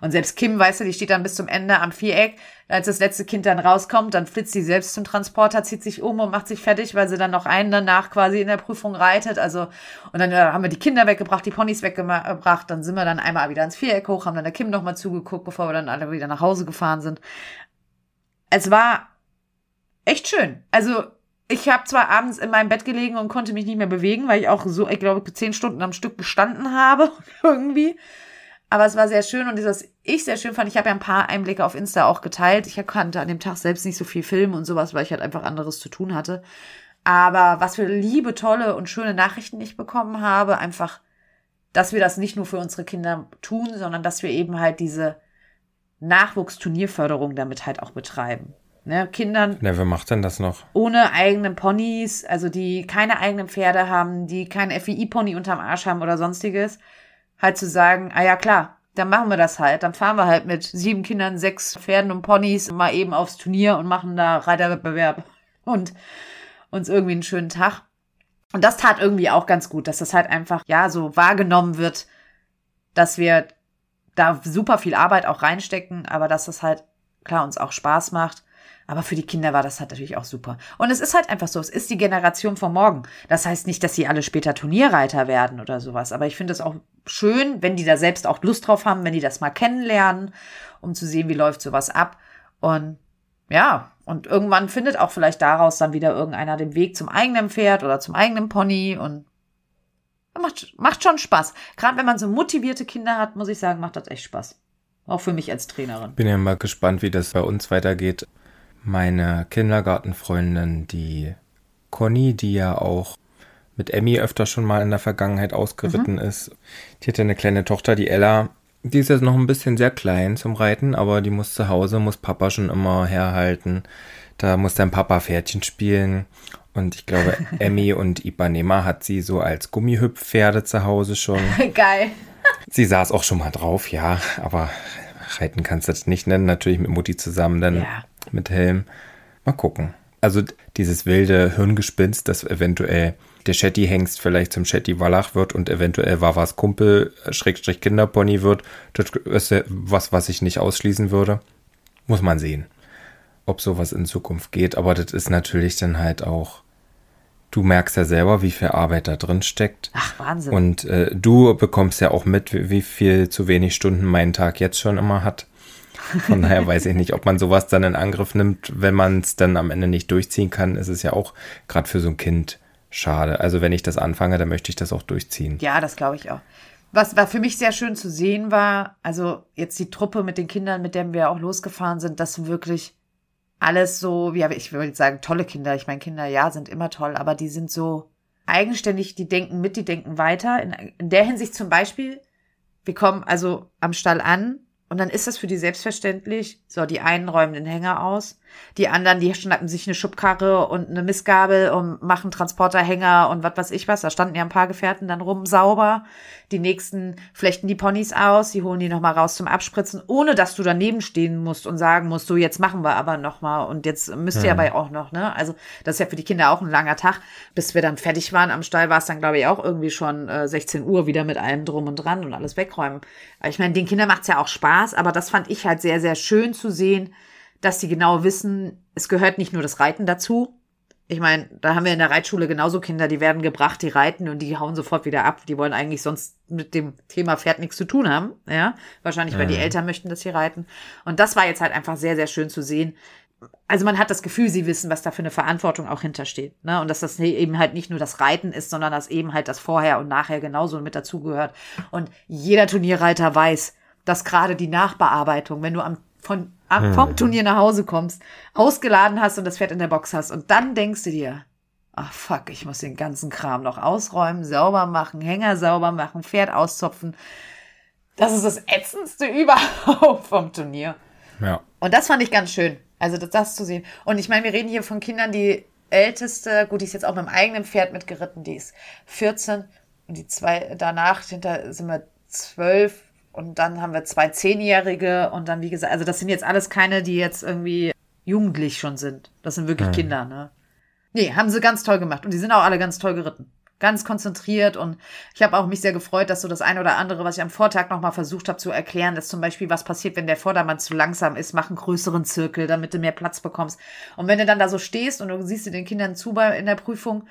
Und selbst Kim, weißt du, die steht dann bis zum Ende am Viereck. Als das letzte Kind dann rauskommt, dann flitzt sie selbst zum Transporter, zieht sich um und macht sich fertig, weil sie dann noch einen danach quasi in der Prüfung reitet. Also, und dann äh, haben wir die Kinder weggebracht, die Ponys weggebracht. Dann sind wir dann einmal wieder ins Viereck hoch, haben dann der Kim nochmal zugeguckt, bevor wir dann alle wieder nach Hause gefahren sind. Es war echt schön. Also, ich habe zwar abends in meinem Bett gelegen und konnte mich nicht mehr bewegen, weil ich auch so, ich glaube, zehn Stunden am Stück gestanden habe <laughs> irgendwie. Aber es war sehr schön und das ich sehr schön fand, ich habe ja ein paar Einblicke auf Insta auch geteilt. Ich konnte an dem Tag selbst nicht so viel filmen und sowas, weil ich halt einfach anderes zu tun hatte. Aber was für liebe, tolle und schöne Nachrichten ich bekommen habe, einfach, dass wir das nicht nur für unsere Kinder tun, sondern dass wir eben halt diese Nachwuchsturnierförderung damit halt auch betreiben ne, Kindern. Ja, wer macht denn das noch? Ohne eigenen Ponys, also die keine eigenen Pferde haben, die keinen FII-Pony unterm Arsch haben oder sonstiges, halt zu sagen, ah ja klar, dann machen wir das halt. Dann fahren wir halt mit sieben Kindern, sechs Pferden und Ponys mal eben aufs Turnier und machen da Reiterwettbewerb und uns irgendwie einen schönen Tag. Und das tat irgendwie auch ganz gut, dass das halt einfach, ja, so wahrgenommen wird, dass wir da super viel Arbeit auch reinstecken, aber dass das halt klar uns auch Spaß macht aber für die Kinder war das halt natürlich auch super. Und es ist halt einfach so, es ist die Generation von morgen. Das heißt nicht, dass sie alle später Turnierreiter werden oder sowas. Aber ich finde es auch schön, wenn die da selbst auch Lust drauf haben, wenn die das mal kennenlernen, um zu sehen, wie läuft sowas ab. Und ja, und irgendwann findet auch vielleicht daraus dann wieder irgendeiner den Weg zum eigenen Pferd oder zum eigenen Pony und macht, macht schon Spaß. Gerade wenn man so motivierte Kinder hat, muss ich sagen, macht das echt Spaß. Auch für mich als Trainerin. Bin ja mal gespannt, wie das bei uns weitergeht meine Kindergartenfreundin, die Conny, die ja auch mit Emmy öfter schon mal in der Vergangenheit ausgeritten mhm. ist. Die hatte eine kleine Tochter, die Ella. Die ist jetzt noch ein bisschen sehr klein zum Reiten, aber die muss zu Hause, muss Papa schon immer herhalten. Da muss dein Papa Pferdchen spielen. Und ich glaube, <laughs> Emmy und Ipanema hat sie so als Gummihüpfpferde zu Hause schon. <laughs> Geil. Sie saß auch schon mal drauf, ja, aber reiten kannst du das nicht nennen, natürlich mit Mutti zusammen, dann ja mit Helm. Mal gucken. Also dieses wilde Hirngespinst, dass eventuell der Shetty-Hengst vielleicht zum Shetty-Wallach wird und eventuell Wavas Kumpel äh, Schrägstrich Kinderpony wird, das ist was, was ich nicht ausschließen würde. Muss man sehen, ob sowas in Zukunft geht. Aber das ist natürlich dann halt auch, du merkst ja selber, wie viel Arbeit da drin steckt. Ach, Wahnsinn. Und äh, du bekommst ja auch mit, wie viel zu wenig Stunden mein Tag jetzt schon immer hat. Von daher weiß ich nicht, ob man sowas dann in Angriff nimmt, wenn man es dann am Ende nicht durchziehen kann. Ist es ja auch gerade für so ein Kind schade. Also wenn ich das anfange, dann möchte ich das auch durchziehen. Ja, das glaube ich auch. Was war für mich sehr schön zu sehen war, also jetzt die Truppe mit den Kindern, mit denen wir auch losgefahren sind, dass wirklich alles so, wie ich würde sagen, tolle Kinder. Ich meine, Kinder, ja, sind immer toll, aber die sind so eigenständig, die denken mit, die denken weiter. In, in der Hinsicht zum Beispiel, wir kommen also am Stall an und dann ist das für die selbstverständlich. So, die einen räumen den Hänger aus, die anderen, die schnappen sich eine Schubkarre und eine Missgabel und machen Transporterhänger und was weiß ich was. Da standen ja ein paar Gefährten dann rum sauber. Die nächsten flechten die Ponys aus, die holen die nochmal raus zum Abspritzen, ohne dass du daneben stehen musst und sagen musst, so jetzt machen wir aber nochmal und jetzt müsst ihr hm. aber auch noch, ne? Also das ist ja für die Kinder auch ein langer Tag. Bis wir dann fertig waren am Stall, war es dann, glaube ich, auch irgendwie schon äh, 16 Uhr wieder mit allem drum und dran und alles wegräumen. Ich meine, den Kindern macht's ja auch Spaß, aber das fand ich halt sehr, sehr schön zu sehen, dass sie genau wissen, es gehört nicht nur das Reiten dazu, Ich meine, da haben wir in der Reitschule genauso Kinder, die werden gebracht, die reiten und die hauen sofort wieder ab. Die wollen eigentlich sonst mit dem Thema Pferd nichts zu tun haben. Ja, wahrscheinlich, weil die Eltern möchten, dass sie reiten. Und das war jetzt halt einfach sehr, sehr schön zu sehen. Also man hat das Gefühl, sie wissen, was da für eine Verantwortung auch hintersteht. Ne? Und dass das eben halt nicht nur das Reiten ist, sondern dass eben halt das Vorher und Nachher genauso mit dazugehört. Und jeder Turnierreiter weiß, dass gerade die Nachbearbeitung, wenn du am von, vom Turnier nach Hause kommst, ausgeladen hast und das Pferd in der Box hast und dann denkst du dir, ach fuck, ich muss den ganzen Kram noch ausräumen, sauber machen, Hänger sauber machen, Pferd auszopfen. Das ist das ätzendste <laughs> überhaupt vom Turnier. Ja. Und das fand ich ganz schön. Also das, das zu sehen. Und ich meine, wir reden hier von Kindern, die älteste, gut, die ist jetzt auch mit dem eigenen Pferd mitgeritten, die ist 14 und die zwei danach hinter sind wir zwölf und dann haben wir zwei Zehnjährige und dann, wie gesagt, also das sind jetzt alles keine, die jetzt irgendwie jugendlich schon sind. Das sind wirklich Kinder, ne? Nee, haben sie ganz toll gemacht und die sind auch alle ganz toll geritten. Ganz konzentriert und ich habe auch mich sehr gefreut, dass so das ein oder andere, was ich am Vortag nochmal versucht habe zu erklären, ist zum Beispiel, was passiert, wenn der Vordermann zu langsam ist, mach einen größeren Zirkel, damit du mehr Platz bekommst. Und wenn du dann da so stehst und du siehst den Kindern zu bei, in der Prüfung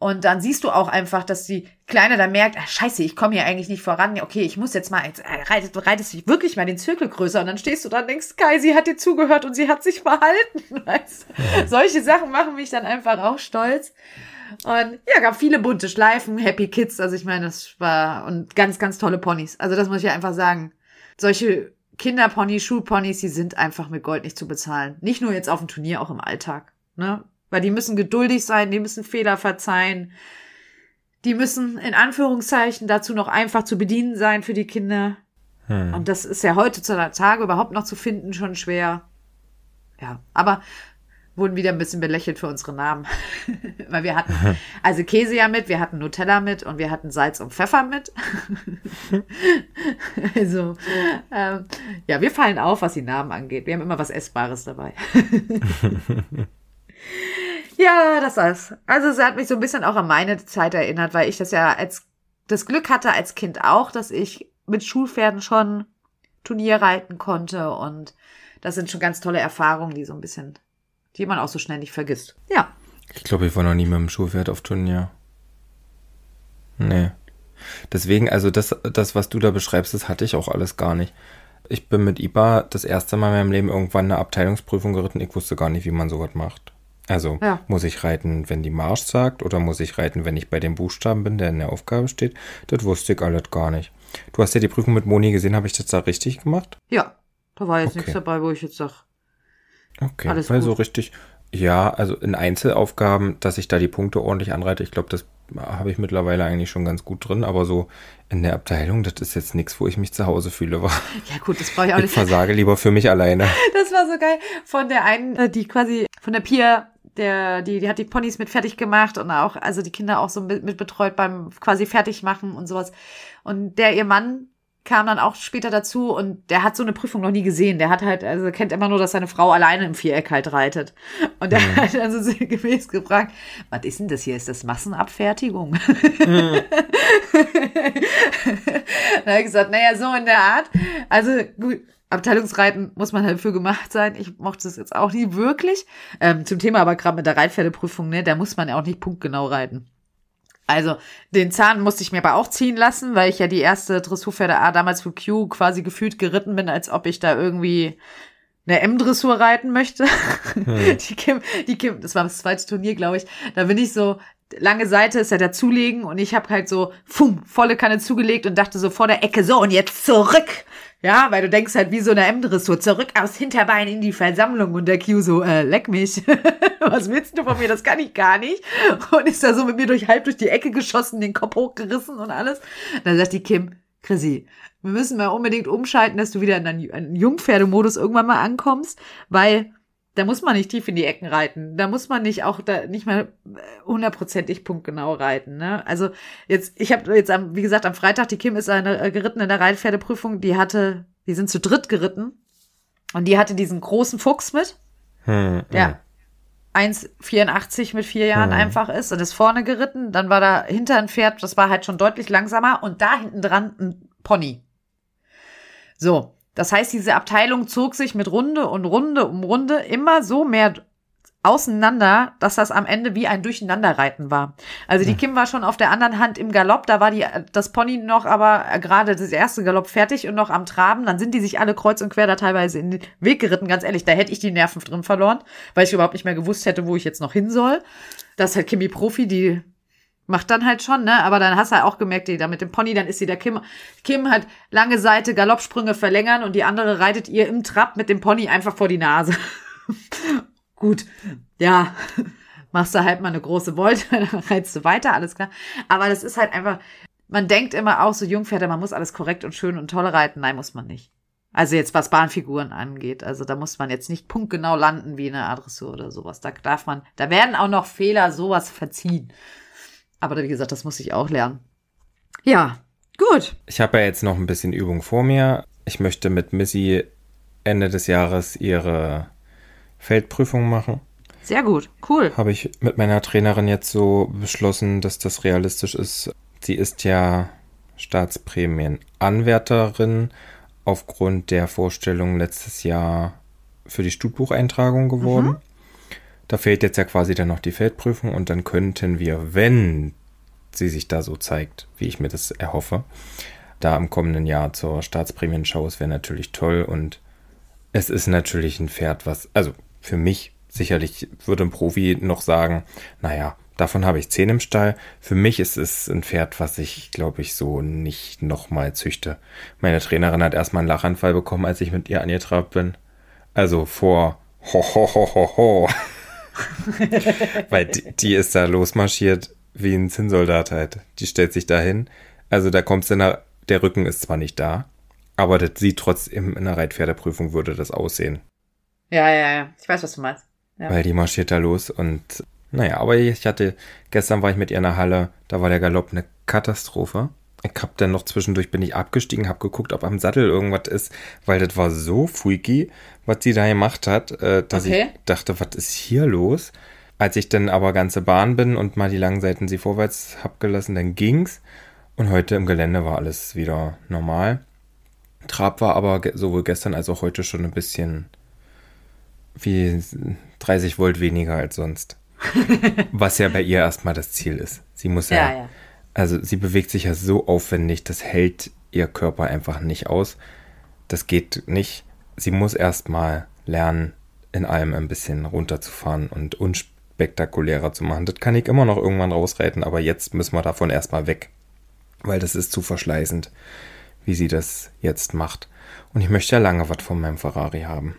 und dann siehst du auch einfach, dass die Kleine da merkt, ah, scheiße, ich komme hier eigentlich nicht voran. Okay, ich muss jetzt mal, jetzt äh, reitet, reitest du wirklich mal den Zirkel größer. Und dann stehst du da und denkst, Kai, sie hat dir zugehört und sie hat sich verhalten. <laughs> Weißt? du? Solche Sachen machen mich dann einfach auch stolz. Und ja, gab viele bunte Schleifen, Happy Kids. Also ich meine, das war, und ganz, ganz tolle Ponys. Also das muss ich ja einfach sagen. Solche Kinderponys, Schulponys, die sind einfach mit Gold nicht zu bezahlen. Nicht nur jetzt auf dem Turnier, auch im Alltag. Ne? Weil die müssen geduldig sein, die müssen Fehler verzeihen. Die müssen in Anführungszeichen dazu noch einfach zu bedienen sein für die Kinder. Hm. Und das ist ja heutzutage überhaupt noch zu finden schon schwer. Ja, aber wurden wieder ein bisschen belächelt für unsere Namen. <laughs> Weil wir hatten <laughs> also Käse ja mit, wir hatten Nutella mit und wir hatten Salz und Pfeffer mit. <laughs> also, ähm, ja, wir fallen auf, was die Namen angeht. Wir haben immer was Essbares dabei. Ja, das war's. Also es hat mich so ein bisschen auch an meine Zeit erinnert, weil ich das ja als das Glück hatte als Kind auch, dass ich mit Schulpferden schon Turnier reiten konnte und das sind schon ganz tolle Erfahrungen, die so ein bisschen, die man auch so schnell nicht vergisst. Ja. Ich glaube, ich war noch nie mit dem Schulpferd auf Turnier. Nee. Deswegen, also das, das, was du da beschreibst, das hatte ich auch alles gar nicht. Ich bin mit IBA das erste Mal in meinem Leben irgendwann eine Abteilungsprüfung geritten. Ich wusste gar nicht, wie man sowas macht. Also Ja. muss ich reiten, wenn die Marsch sagt, oder muss ich reiten, wenn ich bei dem Buchstaben bin, der in der Aufgabe steht? Das wusste ich alles gar nicht. Du hast ja die Prüfung mit Moni gesehen, habe ich das da richtig gemacht? Ja. Da war jetzt Okay. nichts dabei, wo ich jetzt sag, Okay, Alles weil so gut. richtig. Ja, also in Einzelaufgaben, dass ich da die Punkte ordentlich anreite, ich glaube, das habe ich mittlerweile eigentlich schon ganz gut drin, aber so in der Abteilung, das ist jetzt nichts, wo ich mich zu Hause fühle. War. ja gut, das brauche ich auch Ich versage lieber für mich alleine. <laughs> Das war so geil. Von der einen, äh, die quasi, von der Pia, der, die, die hat die Ponys mit fertig gemacht und auch, also die Kinder auch so mit, mit betreut beim quasi Fertigmachen und sowas. Und der, ihr Mann, kam dann auch später dazu und der hat so eine Prüfung noch nie gesehen. Der hat halt, also kennt immer nur, dass seine Frau alleine im Viereck halt reitet. Und der hat dann so <laughs> sinngemäß gefragt, was ist denn das hier? Ist das Massenabfertigung? <laughs> dann habe ich gesagt, naja, so in der Art. Also gut, Abteilungsreiten muss man halt für gemacht sein. Ich mochte es jetzt auch nie wirklich. Ähm, zum Thema aber gerade mit der Reitpferdeprüfung, ne, da muss man ja auch nicht punktgenau reiten. Also, den Zahn musste ich mir aber auch ziehen lassen, weil ich ja die erste Dressurpferde A damals für Q quasi gefühlt geritten bin, als ob ich da irgendwie eine M-Dressur reiten möchte. <laughs> Die Kim, die Kim, das war das zweite Turnier, glaube ich. Da bin ich so, lange Seite ist ja dazulegen und ich habe halt so, fumm, volle Kanne zugelegt und dachte so vor der Ecke, so und jetzt zurück. Ja, weil du denkst halt wie so eine M-Dressur, zurück aus Hinterbein in die Versammlung und der Q so, äh, leck mich. <laughs> Was willst du von mir? Das kann ich gar nicht. Und ist da so mit mir durch halb durch die Ecke geschossen, den Kopf hochgerissen und alles. Dann sagt die Kim, Chrissy, wir müssen mal unbedingt umschalten, dass du wieder in einen Jungpferdemodus irgendwann mal ankommst, weil da muss man nicht tief in die Ecken reiten. Da muss man nicht auch da nicht mal hundertprozentig punktgenau reiten. Ne? Also jetzt, ich habe jetzt am, wie gesagt, am Freitag, die Kim ist eine äh, geritten in der Reitpferdeprüfung, die hatte, die sind zu dritt geritten und die hatte diesen großen Fuchs mit, Hm, der 1,84 mit vier Jahren Hm. einfach ist und ist vorne geritten. Dann war da hinter ein Pferd, das war halt schon deutlich langsamer und da hinten dran ein Pony. So, das heißt, diese Abteilung zog sich mit Runde und Runde um Runde immer so mehr auseinander, dass das am Ende wie ein Durcheinanderreiten war. Also die Kim war schon auf der anderen Hand im Galopp, da war die, das Pony noch aber gerade das erste Galopp fertig und noch am Traben. Dann sind die sich alle kreuz und quer da teilweise in den Weg geritten. Ganz ehrlich, da hätte ich die Nerven drin verloren, weil ich überhaupt nicht mehr gewusst hätte, wo ich jetzt noch hin soll. Das halt Kimi Profi, die macht dann halt schon, ne? Aber dann hast du halt auch gemerkt, die da mit dem Pony, dann ist sie der Kim. Kim hat lange Seite Galoppsprünge verlängern und die andere reitet ihr im Trab mit dem Pony einfach vor die Nase. <laughs> Gut, ja, machst du halt mal eine große Wolte, <laughs> dann reizt du weiter, alles klar. Aber das ist halt einfach, man denkt immer auch so Jungpferde, man muss alles korrekt und schön und toll reiten. Nein, muss man nicht. Also jetzt was Bahnfiguren angeht. Also da muss man jetzt nicht punktgenau landen wie eine Adressur oder sowas. Da darf man, da werden auch noch Fehler sowas verziehen. Aber wie gesagt, das muss ich auch lernen. Ja, gut. Ich habe ja jetzt noch ein bisschen Übung vor mir. Ich möchte mit Missy Ende des Jahres ihre Feldprüfung machen. Sehr gut, cool. Habe ich mit meiner Trainerin jetzt so beschlossen, dass das realistisch ist. Sie ist ja Staatsprämienanwärterin aufgrund der Vorstellung letztes Jahr für die Stutbucheintragung geworden. Mhm. Da fehlt jetzt ja quasi dann noch die Feldprüfung und dann könnten wir, wenn sie sich da so zeigt, wie ich mir das erhoffe, da im kommenden Jahr zur Staatsprämienschau, es wäre natürlich toll und es ist natürlich ein Pferd, was, also für mich sicherlich würde ein Profi noch sagen, naja, davon habe ich zehn im Stall. Für mich ist es ein Pferd, was ich, glaube ich, so nicht nochmal züchte. Meine Trainerin hat erstmal einen Lachanfall bekommen, als ich mit ihr angetrabt bin. Also vor ho ho ho ho ho. <laughs> Weil die, die, ist da losmarschiert wie ein Zinnsoldat halt. Die stellt sich da hin. Also da kommst du nach, der Rücken ist zwar nicht da, aber das sieht trotzdem in einer Reitpferdeprüfung würde das aussehen. Ja, ja, ja. Ich weiß, was du meinst. Ja. Weil die marschiert da los und naja, aber ich hatte, gestern war ich mit ihr in der Halle, da war der Galopp eine Katastrophe. Ich hab dann noch zwischendurch bin ich abgestiegen, hab geguckt, ob am Sattel irgendwas ist, weil das war so freaky, was sie da gemacht hat, äh, dass okay. ich dachte, was ist hier los? Als ich dann aber ganze Bahn bin und mal die langen Seiten sie vorwärts hab gelassen, dann ging's. Und heute im Gelände war alles wieder normal. Trab war aber sowohl gestern als auch heute schon ein bisschen wie 30 Volt weniger als sonst. <laughs> Was ja bei ihr erstmal das Ziel ist. Sie muss ja, ja, ja, also sie bewegt sich ja so aufwendig, das hält ihr Körper einfach nicht aus. Das geht nicht. Sie muss erstmal lernen, in allem ein bisschen runterzufahren und unspektakulärer zu machen. Das kann ich immer noch irgendwann rausreiten, aber jetzt müssen wir davon erstmal weg. Weil das ist zu verschleißend, wie sie das jetzt macht. Und ich möchte ja lange was von meinem Ferrari haben.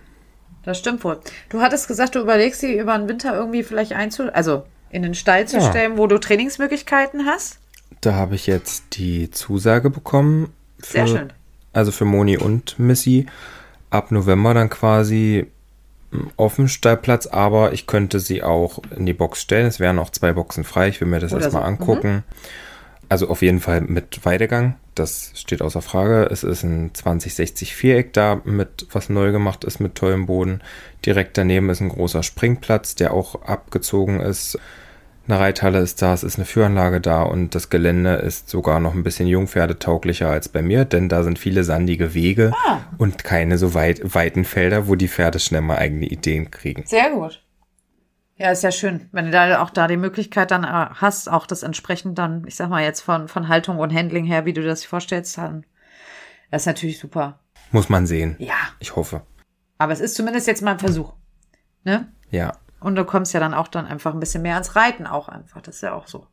Das stimmt wohl. Du hattest gesagt, du überlegst sie über den Winter irgendwie vielleicht einzu, also in den Stall zu ja. stellen, wo du Trainingsmöglichkeiten hast. Da habe ich jetzt die Zusage bekommen. Für, Sehr schön. Also für Moni und Missy. Ab November dann quasi dem Stallplatz, aber ich könnte sie auch in die Box stellen. Es wären auch zwei Boxen frei. Ich will mir das Oder erstmal so. angucken. Mhm. Also auf jeden Fall mit Weidegang, das steht außer Frage. Es ist ein 2060 Viereck da mit, was neu gemacht ist mit tollem Boden. Direkt daneben ist ein großer Springplatz, der auch abgezogen ist. Eine Reithalle ist da, es ist eine Führanlage da und das Gelände ist sogar noch ein bisschen jungpferdetauglicher als bei mir, denn da sind viele sandige Wege ah. und keine so weit, weiten Felder, wo die Pferde schnell mal eigene Ideen kriegen. Sehr gut. Ja, ist ja schön, wenn du da auch da die Möglichkeit dann äh, hast, auch das entsprechend dann, ich sag mal jetzt von, von Haltung und Handling her, wie du das vorstellst, dann das ist natürlich super. Muss man sehen. Ja. Ich hoffe. Aber es ist zumindest jetzt mal ein Versuch. Ne? Ja. Und du kommst ja dann auch dann einfach ein bisschen mehr ans Reiten auch einfach. Das ist ja auch so.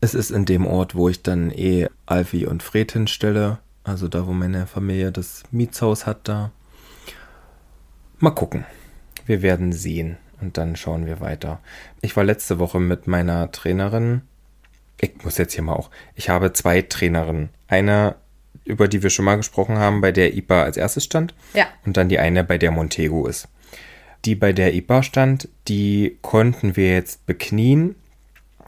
Es ist in dem Ort, wo ich dann eh Alfie und Fred hinstelle. Also da, wo meine Familie das Mietshaus hat, da. Mal gucken. Wir werden sehen und dann schauen wir weiter. Ich war letzte Woche mit meiner Trainerin. Ich muss jetzt hier mal auch. Ich habe zwei Trainerinnen. Eine, über die wir schon mal gesprochen haben, bei der IPA als erstes stand. Ja. Und dann die eine, bei der Montego ist. Die bei der IPA stand, die konnten wir jetzt beknien,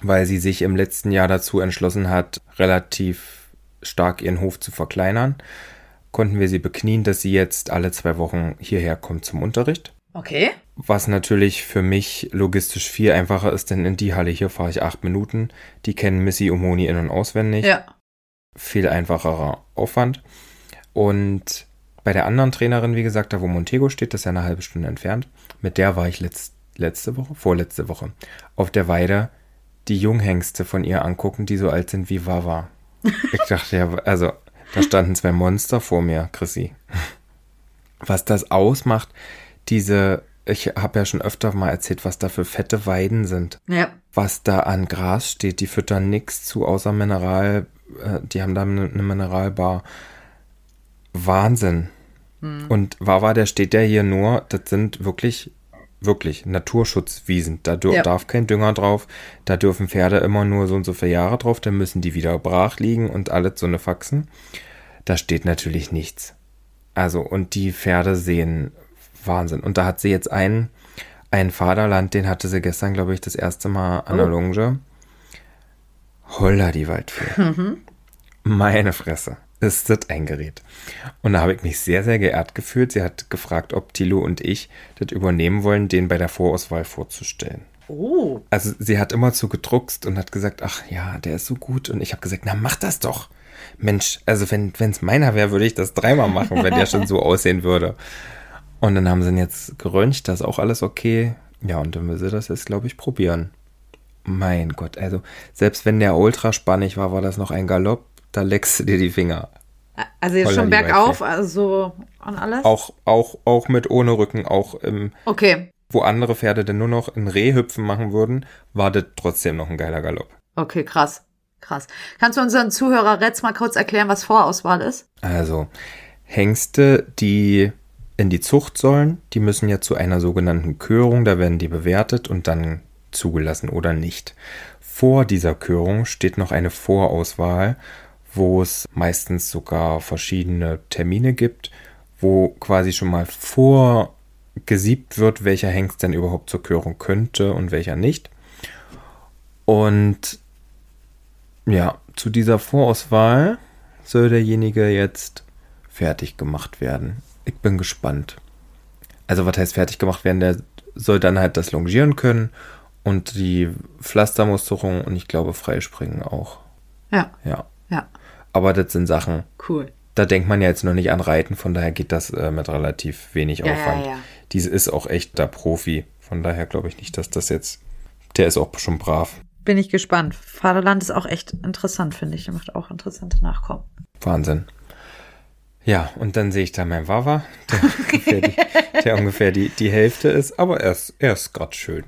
weil sie sich im letzten Jahr dazu entschlossen hat, relativ stark ihren Hof zu verkleinern. Konnten wir sie beknien, dass sie jetzt alle zwei Wochen hierher kommt zum Unterricht. Okay. Was natürlich für mich logistisch viel einfacher ist, denn in die Halle hier fahre ich acht Minuten. Die kennen Missy und Moni in- und auswendig. Ja. Viel einfacherer Aufwand. Und bei der anderen Trainerin, wie gesagt, da wo Montego steht, das ist ja eine halbe Stunde entfernt, mit der war ich letzt, letzte Woche, vorletzte Woche, auf der Weide die Junghengste von ihr angucken, die so alt sind wie Wawa. Ich dachte ja, also da standen zwei Monster vor mir, Chrissy. Was das ausmacht, diese, ich habe ja schon öfter mal erzählt, was da für fette Weiden sind. Ja. Was da an Gras steht, die füttern nichts zu, außer Mineral, äh, die haben da eine, eine Mineralbar. Wahnsinn. Und Wawa, der steht ja hier nur, das sind wirklich, wirklich Naturschutzwiesen. Da Ja. darf kein Dünger drauf. Da dürfen Pferde immer nur so und so viele Jahre drauf. Dann müssen die wieder brach liegen und alles so eine Faxen. Da steht natürlich nichts. Also, und die Pferde sehen Wahnsinn. Und da hat sie jetzt einen, einen Vaterland, den hatte sie gestern, glaube ich, das erste Mal an der Oh. Longe. Holla, die Waldfee. Meine Fresse. Ist das ein Gerät. Und da habe ich mich sehr, sehr geehrt gefühlt. Sie hat gefragt, ob Tilo und ich das übernehmen wollen, den bei der Vorauswahl vorzustellen. Oh. Also sie hat immer zu gedruckst und hat gesagt, ach ja, der ist so gut. Und ich habe gesagt, na mach das doch. Mensch, also wenn es meiner wäre, würde ich das dreimal machen, wenn der schon so <laughs> aussehen würde. Und dann haben sie ihn jetzt geröntgt, das ist auch alles okay. Ja, und dann will sie das jetzt, glaube ich, probieren. Mein Gott, also selbst wenn der ultra spannig war, war das noch ein Galopp, da leckst du dir die Finger. Also jetzt Holla, schon bergauf, also so und alles? Auch, auch, auch mit ohne Rücken, auch im, Okay. wo andere Pferde denn nur noch in Rehhüpfen machen würden, war das trotzdem noch ein geiler Galopp. Okay, krass. Krass. Kannst du unseren Zuhörer Retz mal kurz erklären, was Vorauswahl ist? Also, Hengste, die in die Zucht sollen, die müssen ja zu einer sogenannten Körung, da werden die bewertet und dann zugelassen oder nicht. Vor dieser Körung steht noch eine Vorauswahl, wo es meistens sogar verschiedene Termine gibt, wo quasi schon mal vorgesiebt wird, welcher Hengst denn überhaupt zur Körung könnte und welcher nicht. Und ja, zu dieser Vorauswahl soll derjenige jetzt fertig gemacht werden. Ich bin gespannt. Also, was heißt fertig gemacht werden? Der soll dann halt das Longieren können und die Pflastermusterung und ich glaube Freispringen auch. Ja, Ja. ja. Aber das sind Sachen, Cool. da denkt man ja jetzt noch nicht an Reiten, von daher geht das äh, mit relativ wenig Ja, ja, Aufwand. ja. Diese ist auch echt der Profi. Von daher glaube ich nicht, dass das jetzt. Der ist auch schon brav. Bin ich gespannt. Vaterland ist auch echt interessant, finde ich. Der macht auch interessante Nachkommen. Wahnsinn. Ja, und dann sehe ich da meinen Wawa, der <laughs> ungefähr, die, der ungefähr die, die Hälfte ist, aber er ist, er ist gerade schön.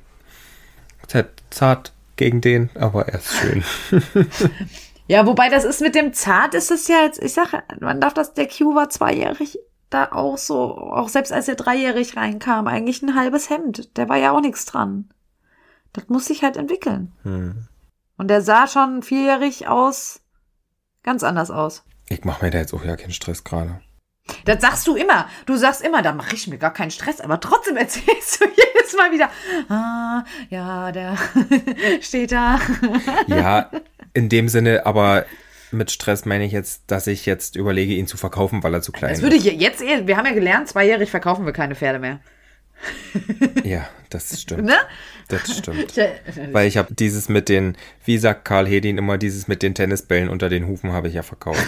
Halt zart gegen den, aber er ist schön. <laughs> Ja, wobei das ist mit dem Zart, ist es ja jetzt, ich sage, man darf das, der Q war zweijährig da auch so, auch selbst als er dreijährig reinkam, eigentlich ein halbes Hemd. Der war ja auch nichts dran. Das muss sich halt entwickeln. Hm. Und der sah schon vierjährig aus, ganz anders aus. Ich mache mir da jetzt auch ja keinen Stress gerade. Das sagst du immer. Du sagst immer, da mache ich mir gar keinen Stress, aber trotzdem <laughs> erzählst du jedes Mal wieder, ah, ja, der <laughs> steht da. Ja, in dem Sinne, aber mit Stress meine ich jetzt, dass ich jetzt überlege, ihn zu verkaufen, weil er zu klein Das würde ich jetzt eher, wir haben ja gelernt, zweijährig verkaufen wir keine Pferde mehr. ist. Ja, das stimmt. Ne? Das stimmt. Weil ich habe dieses mit den, wie sagt Karl Hedin immer, dieses mit den Tennisbällen unter den Hufen habe ich ja verkauft.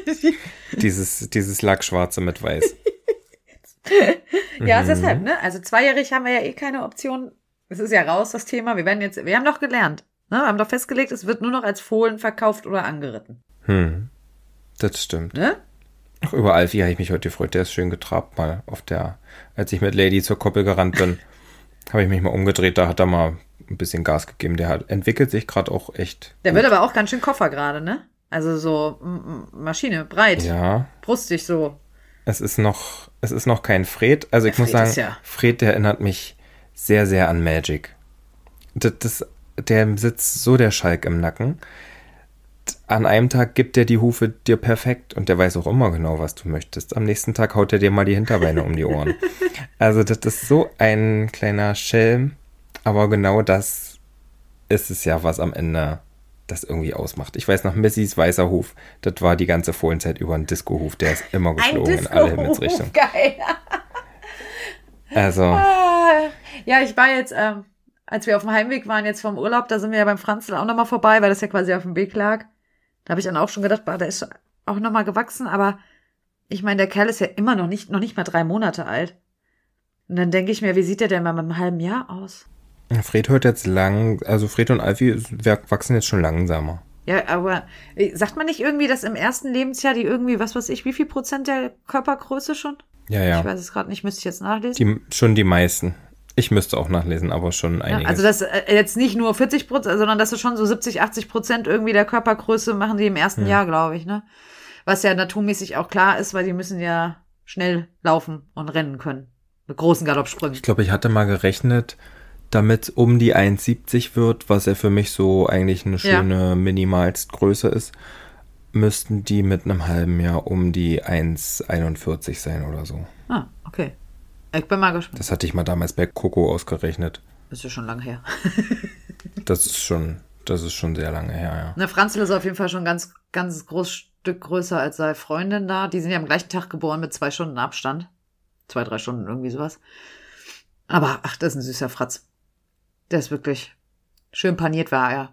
<laughs> dieses, dieses Lackschwarze mit weiß. Ja, Mhm. deshalb, ne? Also zweijährig haben wir ja eh keine Option. Es ist ja raus, das Thema. Wir werden jetzt, wir haben doch gelernt. Ne? Wir haben doch festgelegt, es wird nur noch als Fohlen verkauft oder angeritten. Hm. Das stimmt. Ne? Ach, über Alfie habe ich mich heute gefreut. Der ist schön getrabt mal auf der, als ich mit Lady zur Koppel gerannt bin, <laughs> habe ich mich mal umgedreht. Da hat er mal ein bisschen Gas gegeben. Der hat, entwickelt sich gerade auch echt. Der wird aber auch ganz schön Koffer gerade, ne? Also so Maschine, breit, Ja, brustig so. es ist noch, es ist noch kein Fred. Also ich Der muss Fred sagen, ja- Fred, der erinnert mich sehr, sehr an Magic. Das, das, der sitzt so der Schalk im Nacken. An einem Tag gibt er die Hufe dir perfekt und der weiß auch immer genau, was du möchtest. Am nächsten Tag haut er dir mal die Hinterbeine um die Ohren. <laughs> Also das ist so ein kleiner Schelm, aber genau das ist es ja, was am Ende das irgendwie ausmacht. Ich weiß noch, Missys weißer Huf, das war die ganze Fohlenzeit über ein Disco-Huf, der ist immer geflogen in alle. Himmelsrichtungen. Geil. Also, Ah, Ja, ich war jetzt, ähm, als wir auf dem Heimweg waren jetzt vom Urlaub, da sind wir ja beim Franzl auch nochmal vorbei, weil das ja quasi auf dem Weg lag. Da habe ich dann auch schon gedacht, boah, der ist auch nochmal gewachsen, aber ich meine, der Kerl ist ja immer noch nicht, noch nicht mal drei Monate alt. Und dann denke ich mir, wie sieht der denn mal mit einem halben Jahr aus? Fred hört jetzt lang, also Fred und Alfie wachsen jetzt schon langsamer. Ja, aber äh, sagt man nicht irgendwie, dass im ersten Lebensjahr die irgendwie, was weiß ich, wie viel Prozent der Körpergröße schon? Ja, ja. Ich weiß es gerade nicht, müsste ich jetzt nachlesen. Die, schon die meisten. Ich müsste auch nachlesen, aber schon einige. Ja, also das äh, jetzt nicht nur 40 Prozent, sondern das ist schon so 70, 80 Prozent irgendwie der Körpergröße machen die im ersten Hm. Jahr, glaube ich, ne? Was ja naturmäßig auch klar ist, weil die müssen ja schnell laufen und rennen können. Mit großen Galoppsprüngen. Ich glaube, ich hatte mal gerechnet, damit um die 1,70 wird, was ja für mich so eigentlich eine Ja. schöne Minimalstgröße ist, müssten die mit einem halben Jahr um die 1,41 sein oder so. Ah, okay. Ich bin mal gespannt. Das hatte ich mal damals bei Coco ausgerechnet. Das ist ja schon lange her. <laughs> Das ist schon, das ist schon sehr lange her, ja. Ne, Franzl ist auf jeden Fall schon ganz, ganz groß Stück größer als seine Freundin da. Die sind ja am gleichen Tag geboren mit zwei Stunden Abstand. Zwei, drei Stunden, irgendwie sowas. Aber, ach, das ist ein süßer Fratz. Der ist wirklich schön paniert war er.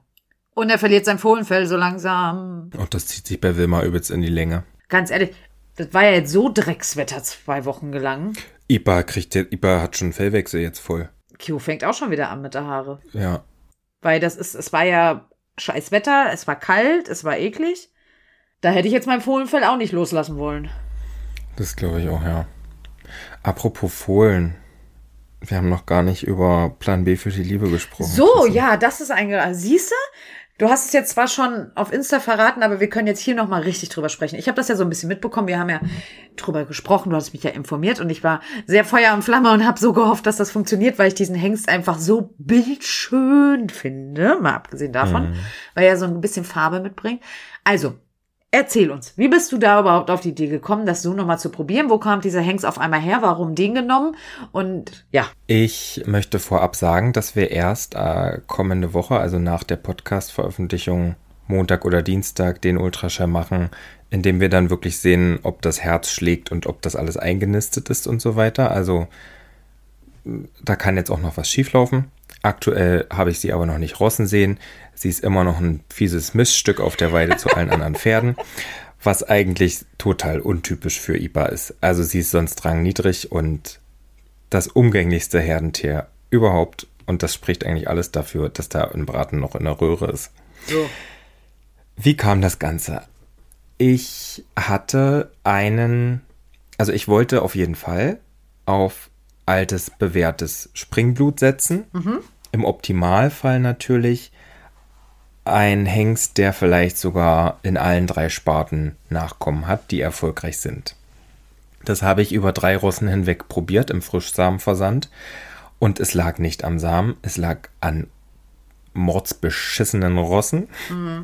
Und er verliert sein Fohlenfell so langsam. Und das zieht sich bei Wilma übelst in die Länge. Ganz ehrlich, das war ja jetzt so Dreckswetter zwei Wochen gelang. Ipa kriegt jetzt, Ipa hat schon Fellwechsel jetzt voll. Q fängt auch schon wieder an mit der Haare. Ja. Weil das ist, es war ja scheiß Wetter, es war kalt, es war eklig. Da hätte ich jetzt mein Fohlenfell auch nicht loslassen wollen. Das glaube ich auch, ja. Apropos Fohlen. Wir haben noch gar nicht über Plan B für die Liebe gesprochen. So, Chrissy. ja, das ist ein. Siehst du? Du hast es jetzt zwar schon auf Insta verraten, aber wir können jetzt hier nochmal richtig drüber sprechen. Ich habe das ja so ein bisschen mitbekommen. Wir haben ja drüber gesprochen. Du hast mich ja informiert und ich war sehr Feuer und Flamme und habe so gehofft, dass das funktioniert, weil ich diesen Hengst einfach so bildschön finde. Mal abgesehen davon, weil er so ein bisschen Farbe mitbringt. Also, erzähl uns, wie bist du da überhaupt auf die Idee gekommen, das so nochmal zu probieren? Wo kam dieser Hengst auf einmal her? Warum den genommen? Und ja, Ich möchte vorab sagen, dass wir erst äh, kommende Woche, also nach der Podcast-Veröffentlichung, Montag oder Dienstag, den Ultraschall machen, in dem wir dann wirklich sehen, ob das Herz schlägt und ob das alles eingenistet ist und so weiter. Also da kann jetzt auch noch was schieflaufen. Aktuell habe ich sie aber noch nicht rossen sehen. Sie ist immer noch ein fieses Miststück auf der Weide zu allen anderen Pferden, was eigentlich total untypisch für Ipa ist. Also sie ist sonst rangniedrig und das umgänglichste Herdentier überhaupt. Und das spricht eigentlich alles dafür, dass da ein Braten noch in der Röhre ist. so. Wie kam das Ganze? Ich hatte einen, also ich wollte auf jeden Fall auf altes, bewährtes Springblut setzen. Im Optimalfall natürlich ein Hengst, der vielleicht sogar in allen drei Sparten Nachkommen hat, die erfolgreich sind. Das habe ich über drei Rossen hinweg probiert im Frischsamenversand. Und es lag nicht am Samen, es lag an mordsbeschissenen Rossen.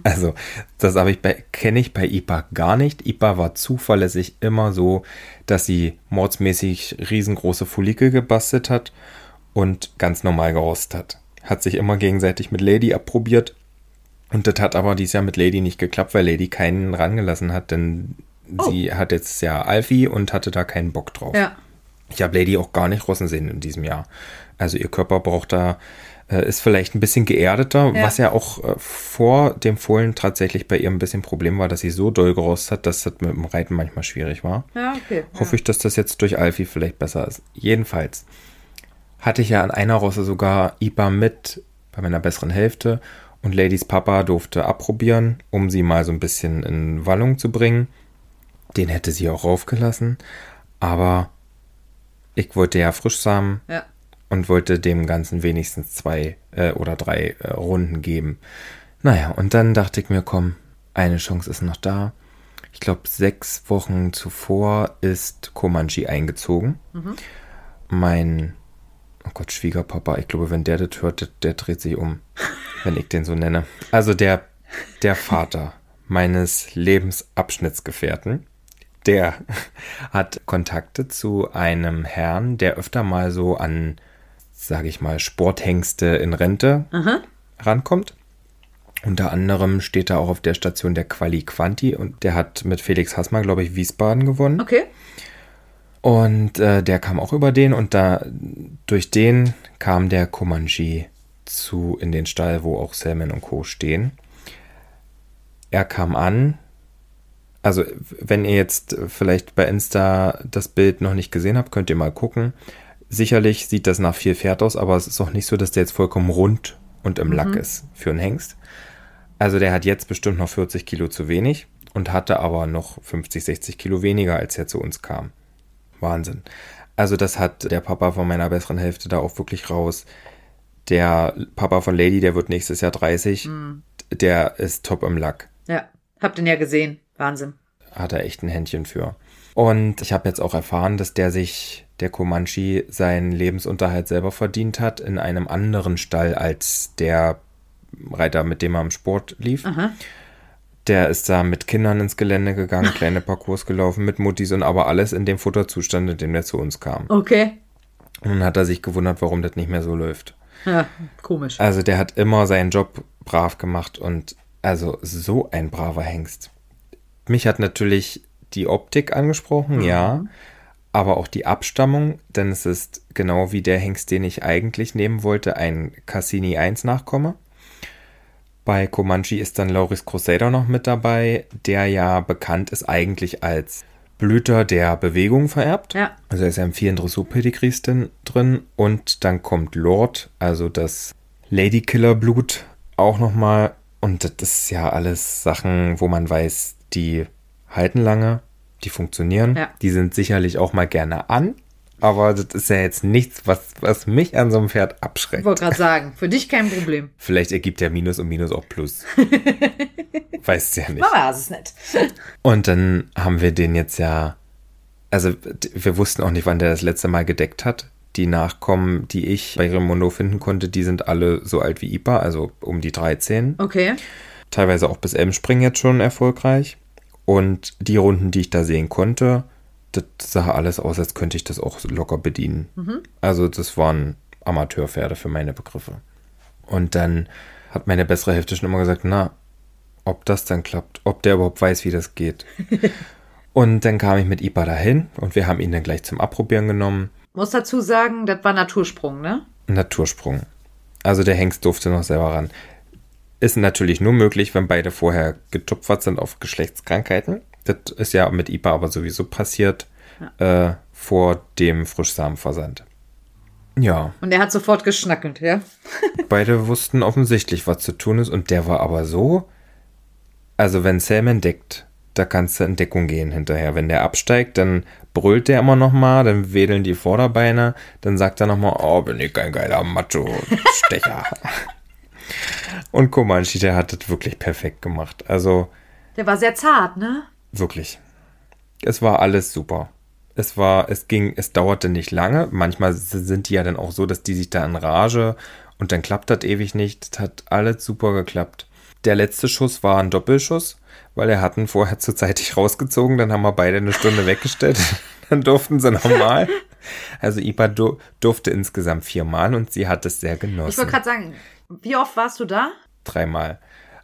Also, das habe ich kenne ich bei IPA gar nicht. IPA war zuverlässig immer so, dass sie mordsmäßig riesengroße Follikel gebastelt hat und ganz normal gerost hat. Hat sich immer gegenseitig mit Lady abprobiert. Und das hat aber dieses Jahr mit Lady nicht geklappt, weil Lady keinen rangelassen hat, denn sie hat jetzt ja Alfie und hatte da keinen Bock drauf. Ja. Ich habe Lady auch gar nicht rossen sehen in diesem Jahr. Also ihr Körper braucht da, äh, ist vielleicht ein bisschen geerdeter, Ja. was ja auch äh, vor dem Fohlen tatsächlich bei ihr ein bisschen Problem war, dass sie so doll gerostet hat, dass das mit dem Reiten manchmal schwierig war. Ja, okay. Hoffe ich, dass das jetzt durch Alfie vielleicht besser ist. Jedenfalls hatte ich ja an einer Rosse sogar IBA mit bei meiner besseren Hälfte und Ladies Papa durfte abprobieren, um sie mal so ein bisschen in Wallung zu bringen. Den hätte sie auch raufgelassen, aber ich wollte ja Frischsamen Ja. und wollte dem Ganzen wenigstens zwei äh, oder drei äh, Runden geben. Naja, und dann dachte ich mir, komm, eine Chance ist noch da. Ich glaube, sechs Wochen zuvor ist Komanji eingezogen. Mein, oh Gott, Schwiegerpapa, ich glaube, wenn der das hört, der, der dreht sich um, <laughs> wenn ich den so nenne. Also der, der Vater meines Lebensabschnittsgefährten, der <laughs> hat Kontakte zu einem Herrn, der öfter mal so an, sage ich mal, Sporthengste in Rente rankommt. Unter anderem steht er auch auf der Station der Quali Quanti und der hat mit Felix Hassmann, glaube ich, Wiesbaden gewonnen. Okay. Und äh, der kam auch über den und da durch den kam der Comanche zu in den Stall, wo auch Selman und Co. stehen. Er kam an. Also, wenn ihr jetzt vielleicht bei Insta das Bild noch nicht gesehen habt, könnt ihr mal gucken. sicherlich sieht das nach viel Pferd aus, aber es ist auch nicht so, dass der jetzt vollkommen rund und im Lack ist für einen Hengst. Also der hat jetzt bestimmt noch 40 Kilo zu wenig und hatte aber noch 50, 60 Kilo weniger, als er zu uns kam. Wahnsinn. Also das hat der Papa von meiner besseren Hälfte da auch wirklich raus. Der Papa von Lady, der wird nächstes Jahr 30. Der ist top im Lack. Ja, habt ihn ja gesehen. Wahnsinn. Hat er echt ein Händchen für. Und ich habe jetzt auch erfahren, dass der sich, der Comanche, seinen Lebensunterhalt selber verdient hat in einem anderen Stall als der Reiter, mit dem er im Sport lief. Aha. Der ist da mit Kindern ins Gelände gegangen, <laughs> kleine Parcours gelaufen mit Muttis und aber alles in dem Futterzustand, in dem er zu uns kam. Okay. Und dann hat er sich gewundert, warum das nicht mehr so läuft. Ja, komisch. Also der hat immer seinen Job brav gemacht und also so ein braver Hengst. Mich hat natürlich die Optik angesprochen, ja, aber auch die Abstammung, denn es ist genau wie der Hengst, den ich eigentlich nehmen wollte, ein Cassini 1 Nachkomme. Bei Comanche ist dann Lauris Crusader noch mit dabei, der ja bekannt ist eigentlich als Blüter der Bewegung vererbt. Ja. Also er ist ja im vielen Dressur-Pedigrees drin, drin. Und dann kommt Lord, also das Ladykiller-Blut auch nochmal. Und das ist ja alles Sachen, wo man weiß, die halten lange, die funktionieren. Ja. Die sind sicherlich auch mal gerne an. Aber das ist ja jetzt nichts, was, was mich an so einem Pferd Ich abschreckt. wollte gerade sagen, für dich kein Problem. <laughs> Vielleicht ergibt ja Minus und Minus auch Plus. <laughs> Weißt ja nicht. Mama, das ist nett. Und dann haben wir den jetzt ja, also wir wussten auch nicht, wann der das letzte Mal gedeckt hat. Die Nachkommen, die ich bei Remondo finden konnte, die sind alle so alt wie Ipa, also um die 13. Okay. Teilweise auch bis Elmspring jetzt schon erfolgreich. Und die Runden, die ich da sehen konnte, das sah alles aus, als könnte ich das auch locker bedienen. Also das waren Amateurpferde für meine Begriffe. Und dann hat meine bessere Hälfte schon immer gesagt, na, ob das dann klappt, ob der überhaupt weiß, wie das geht. <laughs> und dann kam ich mit Ipa dahin und wir haben ihn dann gleich zum Abprobieren genommen. Muss dazu sagen, das war Natursprung, ne? Natursprung. Also der Hengst durfte noch selber ran. Ist natürlich nur möglich, wenn beide vorher getupfert sind auf Geschlechtskrankheiten. Das ist ja mit IPA aber sowieso passiert äh, vor dem Frischsamenversand. Ja, Und er hat sofort geschnackelt, ja? <laughs> beide wussten offensichtlich, was zu tun ist. Und der war aber so. Also, wenn Sam entdeckt, da kannst du in Deckung gehen hinterher. Wenn der absteigt, dann brüllt der immer noch mal, dann wedeln die Vorderbeine, dann sagt er noch mal, oh, bin ich ein geiler Macho-Stecher. <laughs> Und Comanche, der hat das wirklich perfekt gemacht. Also, Der war sehr zart, ne? Wirklich. Es war alles super. Es war, es ging, es dauerte nicht lange. Manchmal sind die ja dann auch so, dass die sich da in Rage und dann klappt das ewig nicht. Das hat alles super geklappt. Der letzte Schuss war ein Doppelschuss, weil er hatten vorher <laughs> zu zeitig rausgezogen. Dann haben wir beide eine Stunde weggestellt. <laughs> dann durften sie nochmal. Also Ipa du, durfte insgesamt viermal und sie hat es sehr Ich genossen. wollte gerade sagen, wie oft warst du da? Dreimal.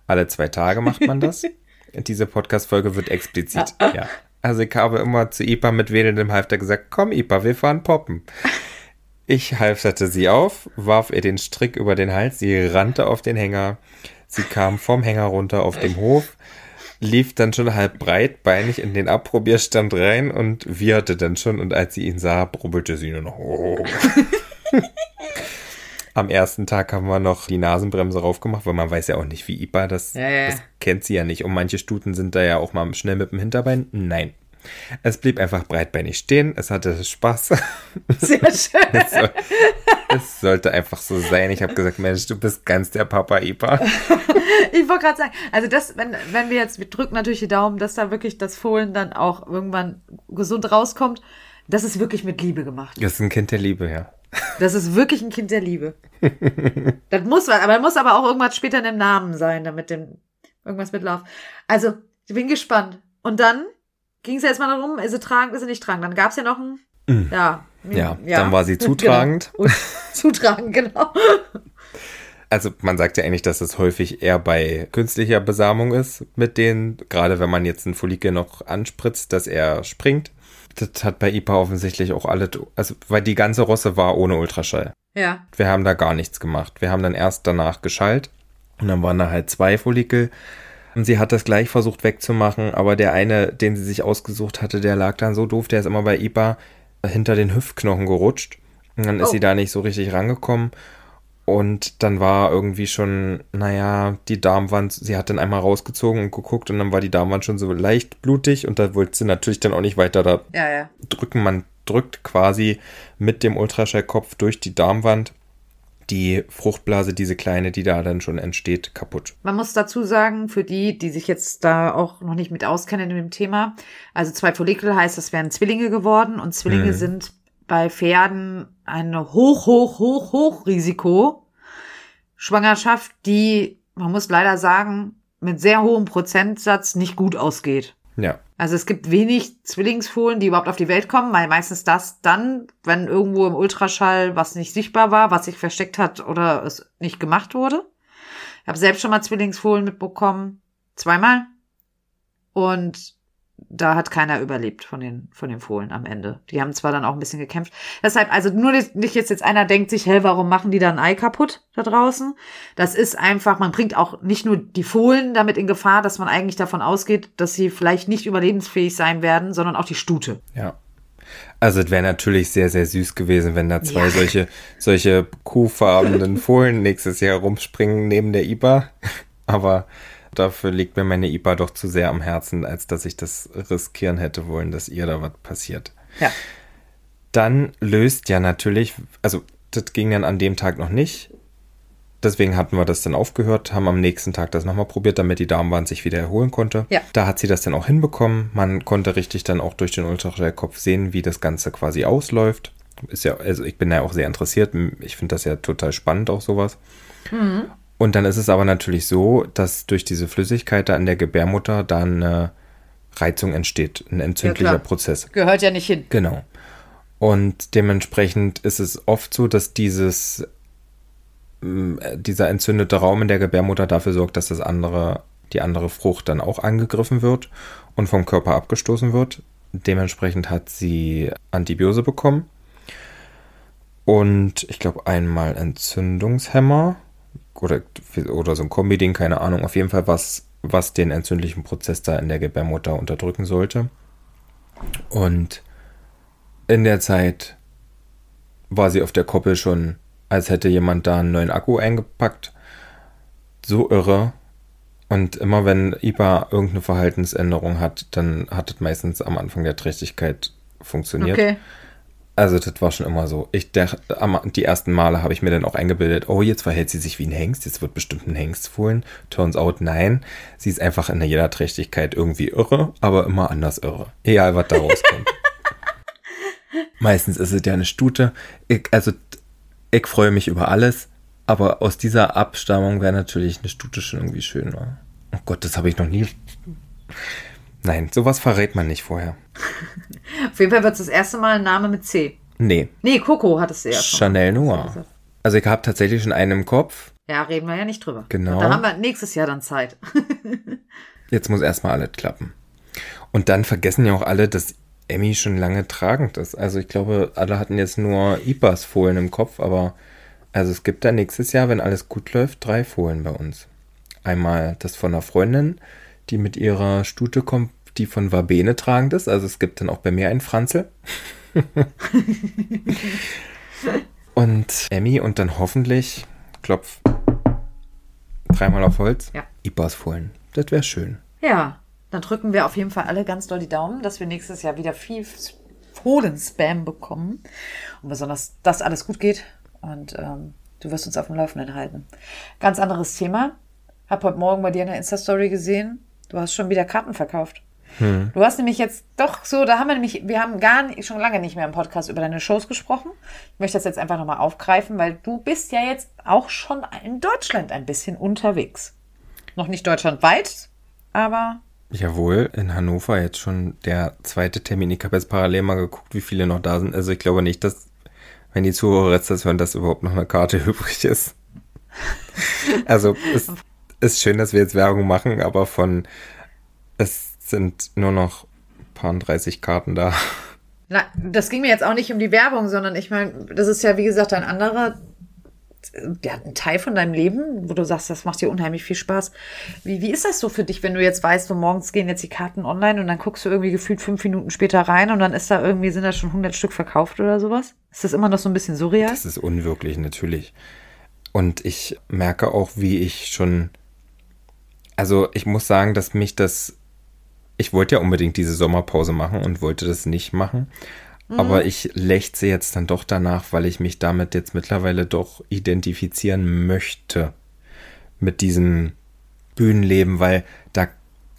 Alle zwei Tage macht man das. <laughs> Diese Podcast-Folge wird explizit. <laughs> Ja. Also ich habe immer zu Ipa mit wedelndem Halfter gesagt, komm Ipa, wir fahren poppen. Ich halfterte sie auf, warf ihr den Strick über den Hals, sie rannte auf den Hänger. Sie kam vom Hänger runter auf dem Hof, lief dann schon halb breitbeinig in den Abprobierstand rein und wieherte dann schon und als sie ihn sah, brummelte sie nur noch. <laughs> <laughs> Am ersten Tag haben wir noch die Nasenbremse raufgemacht, weil man weiß ja auch nicht, wie IPA das, Ja, ja. das kennt sie ja nicht. Und manche Stuten sind da ja auch mal schnell mit dem Hinterbein. Nein. Es blieb einfach breitbeinig stehen. Es hatte Spaß. Sehr schön. <laughs> Es, soll, es sollte einfach so sein. Ich habe gesagt, Mensch, du bist ganz der Papa IPA. <laughs> Ich wollte gerade sagen, also das, wenn, wenn wir jetzt, wir drücken natürlich die Daumen, dass da wirklich das Fohlen dann auch irgendwann gesund rauskommt. Das ist wirklich mit Liebe gemacht. Das ist ein Kind der Liebe, ja. Das ist wirklich ein Kind der Liebe. <laughs> das muss aber muss aber auch irgendwas später in dem Namen sein, damit dem irgendwas mitläuft. Also, ich bin gespannt. Und dann ging es ja erstmal darum, ist sie tragend, ist sie nicht tragend. Dann gab es ja noch ein, ja, Ja, dann war sie <laughs> <laughs> zutragend. Genau. Und zutragend, genau. Also man sagt ja eigentlich, dass es häufig eher bei künstlicher Besamung ist mit denen, gerade wenn man jetzt einen Follikel noch anspritzt, dass er springt. Das hat bei IPA offensichtlich auch alle, also weil die ganze Rosse war ohne Ultraschall. Ja. Wir haben da gar nichts gemacht. Wir haben dann erst danach geschallt und dann waren da halt zwei Follikel. Und sie hat das gleich versucht wegzumachen, aber der eine, den sie sich ausgesucht hatte, der lag dann so doof, der ist immer bei IPA hinter den Hüftknochen gerutscht. Und dann ist Oh. sie da nicht so richtig rangekommen. Und dann war irgendwie schon, naja, die Darmwand, sie hat dann einmal rausgezogen und geguckt und dann war die Darmwand schon so leicht blutig und da wollte sie natürlich dann auch nicht weiter da Ja, ja. drücken. Man drückt quasi mit dem Ultraschallkopf durch die Darmwand die Fruchtblase, diese kleine, die da dann schon entsteht, kaputt. Man muss dazu sagen, für die, die sich jetzt da auch noch nicht mit auskennen in dem Thema, also zwei Follikel heißt, das wären Zwillinge geworden und Zwillinge Mhm. sind bei Pferden eine hoch, hoch, hoch, hoch Risiko Schwangerschaft, die, man muss leider sagen, mit sehr hohem Prozentsatz nicht gut ausgeht. Ja, Also es gibt wenig Zwillingsfohlen, die überhaupt auf die Welt kommen, weil meistens das dann, wenn irgendwo im Ultraschall was nicht sichtbar war, was sich versteckt hat oder es nicht gemacht wurde. Ich habe selbst schon mal Zwillingsfohlen mitbekommen, zweimal. Und da hat keiner überlebt von den, von den Fohlen am Ende. Die haben zwar dann auch ein bisschen gekämpft. Deshalb, also nur nicht jetzt, jetzt einer denkt sich, hä, warum machen die da ein Ei kaputt da draußen? Das ist einfach, man bringt auch nicht nur die Fohlen damit in Gefahr, dass man eigentlich davon ausgeht, dass sie vielleicht nicht überlebensfähig sein werden, sondern auch die Stute. ja. Also es wäre natürlich sehr, sehr süß gewesen, wenn da zwei Ja. solche, solche kuhfarbenen <laughs> Fohlen nächstes Jahr rumspringen neben der IBA. Aber dafür liegt mir meine IBA doch zu sehr am Herzen, als dass ich das riskieren hätte wollen, dass ihr da was passiert. Ja. Dann löst ja natürlich, also das ging dann an dem Tag noch nicht. Deswegen hatten wir das dann aufgehört, haben am nächsten Tag das nochmal probiert, damit die Darmwand sich wieder erholen konnte. Ja. Da hat sie das dann auch hinbekommen. Man konnte richtig dann auch durch den Ultraschallkopf sehen, wie das Ganze quasi ausläuft. Ist ja, also ich bin ja auch sehr interessiert. Ich finde das ja total spannend, auch sowas. Und dann ist es aber natürlich so, dass durch diese Flüssigkeit da in der Gebärmutter dann eine Reizung entsteht, ein entzündlicher klar. Prozess. Gehört ja nicht hin. Genau. Und dementsprechend ist es oft so, dass dieses, m, äh, dieser entzündete Raum in der Gebärmutter dafür sorgt, dass das andere, die andere Frucht dann auch angegriffen wird und vom Körper abgestoßen wird. Dementsprechend hat sie Antibiose bekommen. Und ich glaube einmal Entzündungshemmer oder, oder so ein Kombiding, keine Ahnung. Auf jeden Fall was, was den entzündlichen Prozess da in der Gebärmutter unterdrücken sollte. Und in der Zeit war sie auf der Koppel schon, als hätte jemand da einen neuen Akku eingepackt. So irre. Und immer wenn IBA irgendeine Verhaltensänderung hat, dann hat es meistens am Anfang der Trächtigkeit funktioniert. Okay. Also das war schon immer so. Ich am- die ersten Male habe ich mir dann auch eingebildet, oh, jetzt verhält sie sich wie ein Hengst, jetzt wird bestimmt ein Hengst fohlen. Turns out, nein. Sie ist einfach in jeder Trächtigkeit irgendwie irre, aber immer anders irre. Egal, was da rauskommt. <laughs> Meistens ist es ja eine Stute. Ich, also, ich freue mich über alles, aber aus dieser Abstammung wäre natürlich eine Stute schon irgendwie schön. Wa? Oh Gott, das habe ich noch nie. Nein, sowas verrät man nicht vorher. <laughs> Auf jeden Fall wird es das erste Mal ein Name mit C. Nee, Nee, Coco hattest du ja schon. Chanel Noir. Also ich habe tatsächlich schon einen im Kopf. Ja, reden wir ja nicht drüber. Genau. Da haben wir nächstes Jahr dann Zeit. <laughs> Jetzt muss erstmal alles klappen. Und dann vergessen ja auch alle, dass Emmy schon lange tragend ist. Also ich glaube, alle hatten jetzt nur IPAs Fohlen im Kopf, aber also es gibt da nächstes Jahr, wenn alles gut läuft, drei Fohlen bei uns. Einmal das von einer Freundin, die mit ihrer Stute kommt, die von Verbene tragend ist. Also es gibt dann auch bei mir einen Franzel. <laughs> und Emmy und dann hoffentlich, klopf, dreimal auf Holz, Ja. IPAs Fohlen. Das wäre schön. Ja, dann drücken wir auf jeden Fall alle ganz doll die Daumen, dass wir nächstes Jahr wieder viel Fohlen-Spam bekommen. Und besonders, dass alles gut geht. Und ähm, du wirst uns auf dem Laufenden halten. Ganz anderes Thema. Hab heute Morgen bei dir in der Insta-Story gesehen. Du hast schon wieder Karten verkauft. Du hast nämlich jetzt doch so, da haben wir nämlich, wir haben gar nicht, schon lange nicht mehr im Podcast über deine Shows gesprochen. Ich möchte das jetzt einfach nochmal aufgreifen, weil du bist ja jetzt auch schon in Deutschland ein bisschen unterwegs. Noch nicht deutschlandweit, aber Jawohl, in Hannover jetzt schon der zweite Termin. Ich habe jetzt parallel mal geguckt, wie viele noch da sind. Also ich glaube nicht, dass, wenn die Zuhörer jetzt das hören, dass überhaupt noch eine Karte <laughs> übrig ist. Also es ist schön, dass wir jetzt Werbung machen, aber von es sind nur noch ein paar 30 Karten da. Na, das ging mir jetzt auch nicht um die Werbung, sondern ich meine, das ist ja wie gesagt ein anderer ja, ein Teil von deinem Leben, wo du sagst, das macht dir unheimlich viel Spaß. Wie, wie ist das so für dich, wenn du jetzt weißt, so morgens gehen jetzt die Karten online und dann guckst du irgendwie gefühlt fünf Minuten später rein und dann ist da irgendwie, sind da schon 100 Stück verkauft oder sowas? Ist das immer noch so ein bisschen surreal? Das ist unwirklich, natürlich. Und ich merke auch, wie ich schon, also ich muss sagen, dass mich das, ich wollte ja unbedingt diese Sommerpause machen und wollte das nicht machen. Aber ich lechze jetzt dann doch danach, weil ich mich damit jetzt mittlerweile doch identifizieren möchte mit diesem Bühnenleben, weil da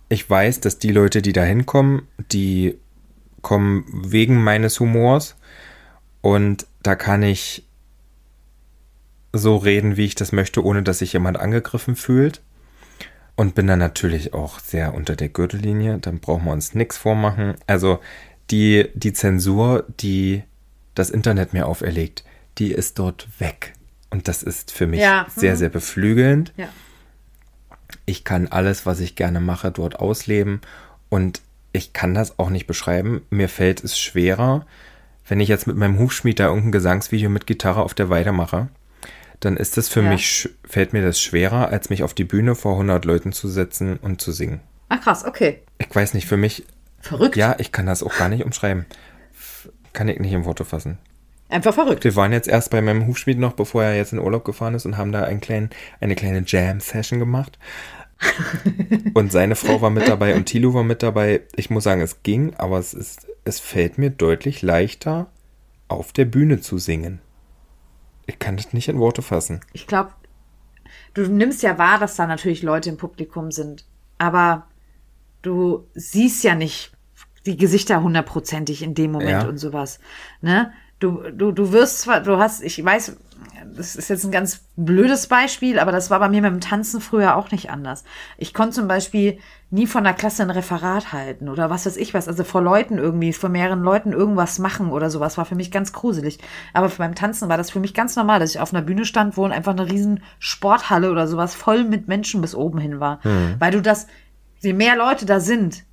ich weiß, dass die Leute, die da hinkommen, die kommen wegen meines Humors und da kann ich so reden, wie ich das möchte, ohne dass sich jemand angegriffen fühlt. Und bin dann natürlich auch sehr unter der Gürtellinie. Dann brauchen wir uns nichts vormachen. Also die, die Zensur, die das Internet mir auferlegt, die ist dort weg. Und das ist für mich Ja, sehr, mhm. sehr beflügelnd. Ja. Ich kann alles, was ich gerne mache, dort ausleben. Und ich kann das auch nicht beschreiben. Mir fällt es schwerer, wenn ich jetzt mit meinem Hufschmied da irgendein Gesangsvideo mit Gitarre auf der Weide mache. Dann ist es für Ja. mich, fällt mir das schwerer, als mich auf die Bühne vor 100 Leuten zu setzen und zu singen. Ach krass, okay. Ich weiß nicht, für mich Verrückt. ja, ich kann das auch gar nicht umschreiben. Kann ich nicht in Worte fassen. Einfach verrückt. Wir waren jetzt erst bei meinem Hufschmied noch, bevor er jetzt in Urlaub gefahren ist und haben da einen kleinen, eine kleine Jam-Session gemacht. <laughs> und seine Frau war mit dabei und Tilo war mit dabei. Ich muss sagen, es ging, aber es ist, es fällt mir deutlich leichter, auf der Bühne zu singen. Ich kann das nicht in Worte fassen. Ich glaube, du nimmst ja wahr, dass da natürlich Leute im Publikum sind. Aber du siehst ja nicht die Gesichter hundertprozentig in dem Moment Ja. und sowas. Ne? Du, du, du wirst zwar, du hast, ich weiß, das ist jetzt ein ganz blödes Beispiel, aber das war bei mir mit dem Tanzen früher auch nicht anders. Ich konnte zum Beispiel nie von der Klasse ein Referat halten oder was weiß ich was, also vor Leuten irgendwie, vor mehreren Leuten irgendwas machen oder sowas, war für mich ganz gruselig. Aber beim Tanzen war das für mich ganz normal, dass ich auf einer Bühne stand, wo einfach eine riesen Sporthalle oder sowas voll mit Menschen bis oben hin war. Weil du das, je mehr Leute da sind,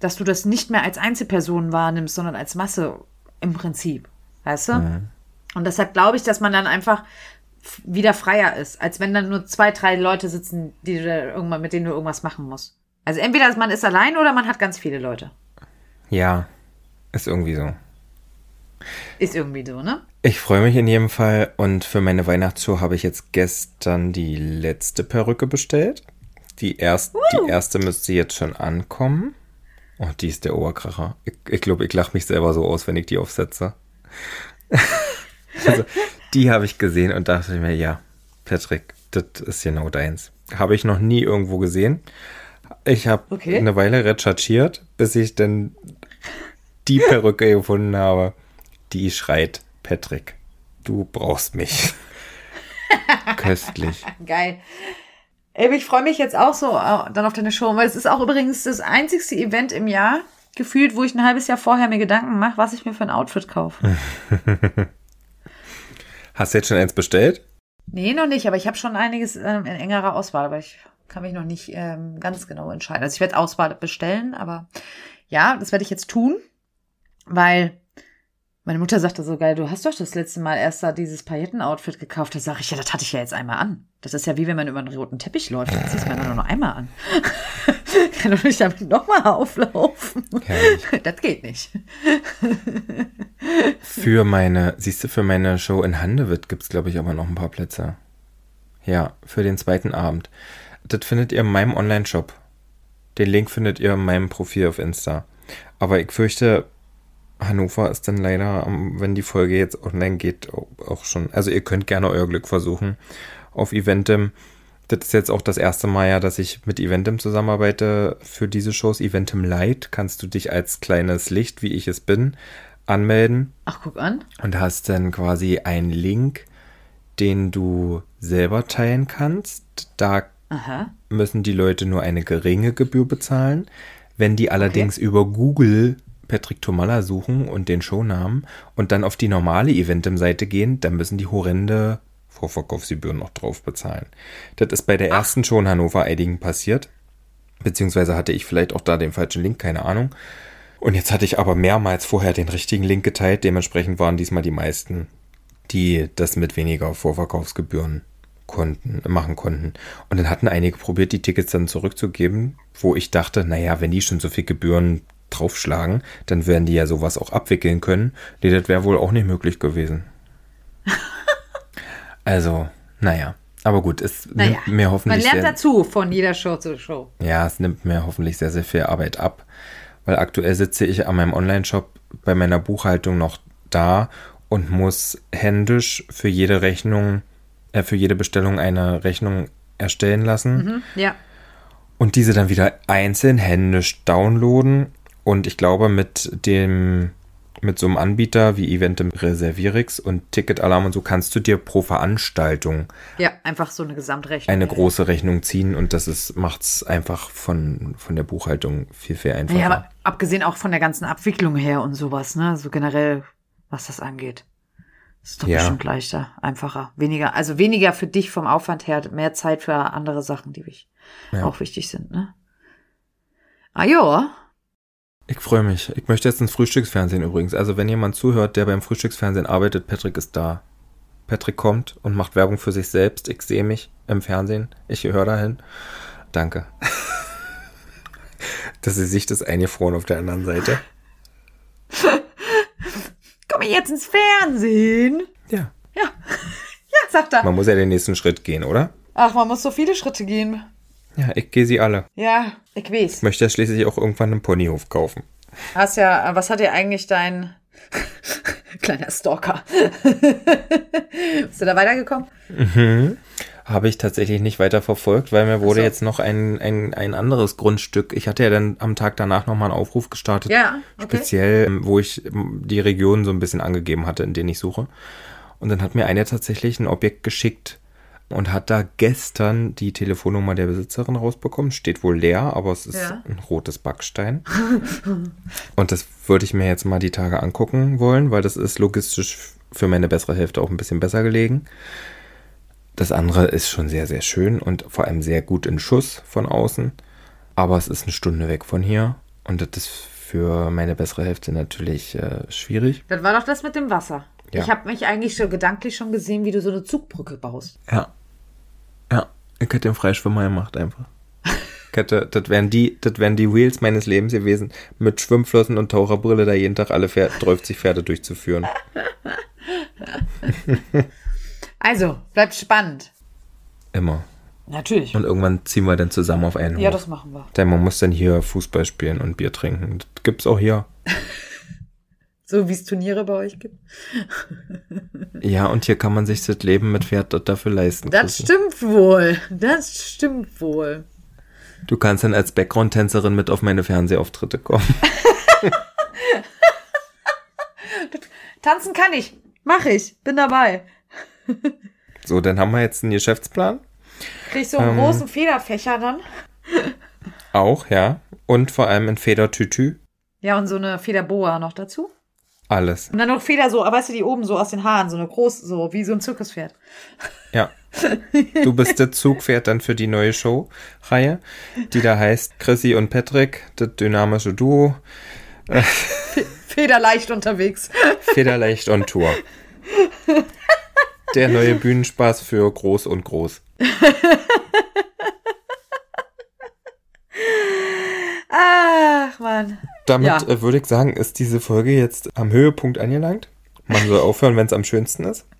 dass du das nicht mehr als Einzelperson wahrnimmst, sondern als Masse im Prinzip. Weißt du? Und deshalb glaube ich, dass man dann einfach wieder freier ist, als wenn dann nur zwei, drei Leute sitzen, die irgendwann, mit denen du irgendwas machen musst. Also entweder man ist allein oder man hat ganz viele Leute. Ja, ist irgendwie so. Ist irgendwie so, ne? Ich freue mich in jedem Fall und für meine Weihnachtsshow habe ich jetzt gestern die letzte Perücke bestellt. Die, erst, die erste müsste jetzt schon ankommen. Oh, die ist der Oberkracher. Ich glaube, ich, glaub, ich lache mich selber so aus, wenn ich die aufsetze. Also, die habe ich gesehen und dachte mir, ja, Patrick, das ist genau deins. Habe ich noch nie irgendwo gesehen. Ich habe Okay. eine Weile recherchiert, bis ich dann die Perücke <laughs> gefunden habe. Die schreit, Patrick, du brauchst mich. <laughs> Köstlich. Geil. Ey, ich freue mich jetzt auch so äh, dann auf deine Show, weil es ist auch übrigens das einzigste Event im Jahr, gefühlt, wo ich ein halbes Jahr vorher mir Gedanken mache, was ich mir für ein Outfit kaufe. <laughs> Hast du jetzt schon eins bestellt? Nee, noch nicht, aber ich habe schon einiges ähm, in engerer Auswahl, aber ich kann mich noch nicht ähm, ganz genau entscheiden. Also ich werde Auswahl bestellen, aber ja, das werde ich jetzt tun, weil meine Mutter sagte so geil, du hast doch das letzte Mal erst da dieses Pailletten-Outfit gekauft. Da sage ich, ja, das hatte ich ja jetzt einmal an. Das ist ja wie wenn man über einen roten Teppich läuft. Das ziehst man nur noch einmal an. <laughs> <laughs> kann doch nicht damit nochmal auflaufen. Herrlich. <laughs> Das geht nicht. Für meine, siehst du, für meine Show in Handewitt gibt es, glaube ich, aber noch ein paar Plätze. Ja, für den zweiten Abend. Das findet ihr in meinem Online-Shop. Den Link findet ihr in meinem Profil auf Insta. Aber ich fürchte, Hannover ist dann leider, am- wenn die Folge jetzt online geht, au- auch schon. Also ihr könnt gerne euer Glück versuchen auf Eventim. Das ist jetzt auch das erste Mal ja, dass ich mit Eventim zusammenarbeite für diese Shows. Eventim Light kannst du dich als kleines Licht, wie ich es bin, anmelden Ach, guck an. und hast dann quasi einen Link, den du selber teilen kannst. Da Aha. müssen die Leute nur eine geringe Gebühr bezahlen. Wenn die allerdings über Google Patrick Tomalla suchen und den Shownamen und dann auf die normale Eventim-Seite gehen, dann müssen die horrende Vorverkaufsgebühren noch drauf bezahlen. Das ist bei der ersten Show in Hannover einigen passiert. Beziehungsweise hatte ich vielleicht auch da den falschen Link, keine Ahnung. Und jetzt hatte ich aber mehrmals vorher den richtigen Link geteilt. Dementsprechend waren diesmal die meisten die das mit weniger Vorverkaufsgebühren konnten, machen konnten. Und dann hatten einige probiert, die Tickets dann zurückzugeben, wo ich dachte, naja, wenn die schon so viel Gebühren draufschlagen, dann werden die ja sowas auch abwickeln können. Nee, das wäre wohl auch nicht möglich gewesen. <laughs> also, naja. Aber gut, es Naja, nimmt mir Man hoffentlich lernt sehr, dazu von jeder Show zu Show. ja, es nimmt mir hoffentlich sehr, sehr viel Arbeit ab, weil aktuell sitze ich an meinem Online-Shop bei meiner Buchhaltung noch da und muss händisch für jede Rechnung, äh, für jede Bestellung eine Rechnung erstellen lassen Hm? Ja. und diese dann wieder einzeln händisch downloaden. Und ich glaube, mit dem, mit so einem Anbieter wie Eventim Reservierix und Ticketalarm und so kannst du dir pro Veranstaltung Ja, einfach so eine Gesamtrechnung. eine große Rechnung ziehen und das ist, macht's einfach von, von der Buchhaltung viel, viel einfacher. Ja, aber abgesehen auch von der ganzen Abwicklung her und sowas, ne? So generell, was das angeht. Ist doch Ja. bestimmt leichter, einfacher. Weniger, also weniger für dich vom Aufwand her, mehr Zeit für andere Sachen, die Ja. auch wichtig sind, ne? Ah ja. Ich freue mich. Ich möchte jetzt ins Frühstücksfernsehen übrigens. Also wenn jemand zuhört, der beim Frühstücksfernsehen arbeitet, Patrick ist da. Patrick kommt und macht Werbung für sich selbst. Ich sehe mich im Fernsehen. Ich höre dahin. Danke. <laughs> Das Gesicht ist eingefroren auf der anderen Seite. <laughs> Komm ich jetzt ins Fernsehen? Ja. Ja. <laughs> Ja, sagt er. Man muss ja den nächsten Schritt gehen, oder? Ach, man muss so viele Schritte gehen. Ja, ich gehe sie alle. Ja, ich weiß. Ich möchte ja schließlich auch irgendwann einen Ponyhof kaufen. Hast ja, was hat dir eigentlich dein <laughs> kleiner Stalker? <laughs> Bist du da weitergekommen? Habe ich tatsächlich nicht weiter verfolgt, weil mir wurde so. jetzt noch ein, ein, ein anderes Grundstück. Ich hatte ja dann am Tag danach nochmal einen Aufruf gestartet. Ja, okay. Speziell, ähm, wo ich ähm, die Region so ein bisschen angegeben hatte, in denen ich suche. Und dann hat mir einer tatsächlich ein Objekt geschickt und hat da gestern die Telefonnummer der Besitzerin rausbekommen. Steht wohl leer, aber es ist Ja. ein rotes Backstein. <laughs> und das würde ich mir jetzt mal die Tage angucken wollen, weil das ist logistisch für meine bessere Hälfte auch ein bisschen besser gelegen. Das andere ist schon sehr, sehr schön und vor allem sehr gut in Schuss von außen. Aber es ist eine Stunde weg von hier und das ist für meine bessere Hälfte natürlich äh, schwierig. Das war doch das mit dem Wasser. Ja. Ich habe mich eigentlich schon gedanklich schon gesehen, wie du so eine Zugbrücke baust. Ja. Ja, ich hätte den Freischwimmer gemacht einfach. Hätte, das wären die, das wären die Wheels meines Lebens gewesen, mit Schwimmflossen und Taucherbrille da jeden Tag alle Pferde, 30 Pferde durchzuführen. <laughs> Also, bleibt spannend. Immer. Natürlich. Und irgendwann ziehen wir dann zusammen auf einen Ja, hoch. das machen wir. Denn man muss dann hier Fußball spielen und Bier trinken. Das gibt's auch hier. <laughs> So wie es Turniere bei euch gibt. Ja, und hier kann man sich das Leben mit Pferd dafür leisten. Das Chrissy. stimmt wohl. Das stimmt wohl. Du kannst dann als Background-Tänzerin mit auf meine Fernsehauftritte kommen. <laughs> Tanzen kann ich. Mach ich. Bin dabei. So, dann haben wir jetzt einen Geschäftsplan. Krieg ich so einen Ähm. großen Federfächer dann. Auch, ja. Und vor allem ein Federtütü. Ja, und so eine Federboa noch dazu. Alles. Und dann noch Feder so, weißt du, die oben so aus den Haaren, so eine groß, so wie so ein Zirkuspferd. Ja. Du bist das Zugpferd dann für die neue Show-Reihe, die da heißt Chrissy und Patrick, das dynamische Duo, Federleicht unterwegs. Federleicht on Tour. Der neue Bühnenspaß für Groß und Groß. Ach, Mann. Damit Ja. äh, würde ich sagen, ist diese Folge jetzt am Höhepunkt angelangt. Man soll <laughs> aufhören, wenn es am schönsten ist. <laughs>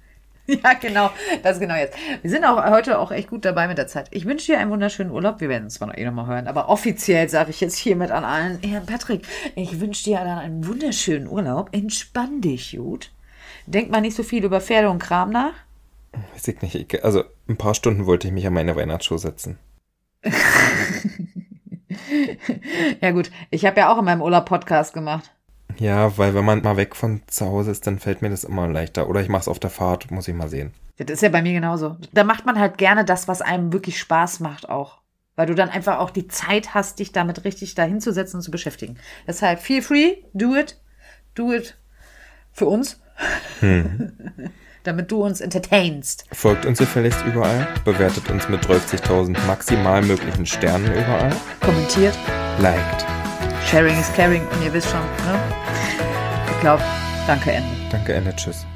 Ja, genau. Das ist genau jetzt. Wir sind auch heute auch echt gut dabei mit der Zeit. Ich wünsche dir einen wunderschönen Urlaub. Wir werden uns zwar noch eh nochmal hören, aber offiziell sage ich jetzt hiermit an allen, Herrn Patrick, ich wünsche dir dann einen wunderschönen Urlaub. Entspann dich gut. Denk mal nicht so viel über Pferde und Kram nach. Weiß ich nicht. Ich, also ein paar Stunden wollte ich mich an meine Weihnachtsshow setzen. <laughs> <laughs> Ja gut, ich habe ja auch in meinem Urlaub Podcast gemacht. Ja, weil wenn man mal weg von zu Hause ist, dann fällt mir das immer leichter. Oder ich mache es auf der Fahrt, muss ich mal sehen. Das ist ja bei mir genauso. Da macht man halt gerne das, was einem wirklich Spaß macht auch. Weil du dann einfach auch die Zeit hast, dich damit richtig dahinzusetzen und zu beschäftigen. Deshalb feel free, do it, do it für uns. <laughs> damit du uns entertainst. Folgt uns gefälligst überall, bewertet uns mit 30.000 maximal möglichen Sternen überall, Kommentiert. liked. Sharing is caring und ihr wisst schon, ne? Ich glaube, danke, Ende. Danke, Ende, tschüss.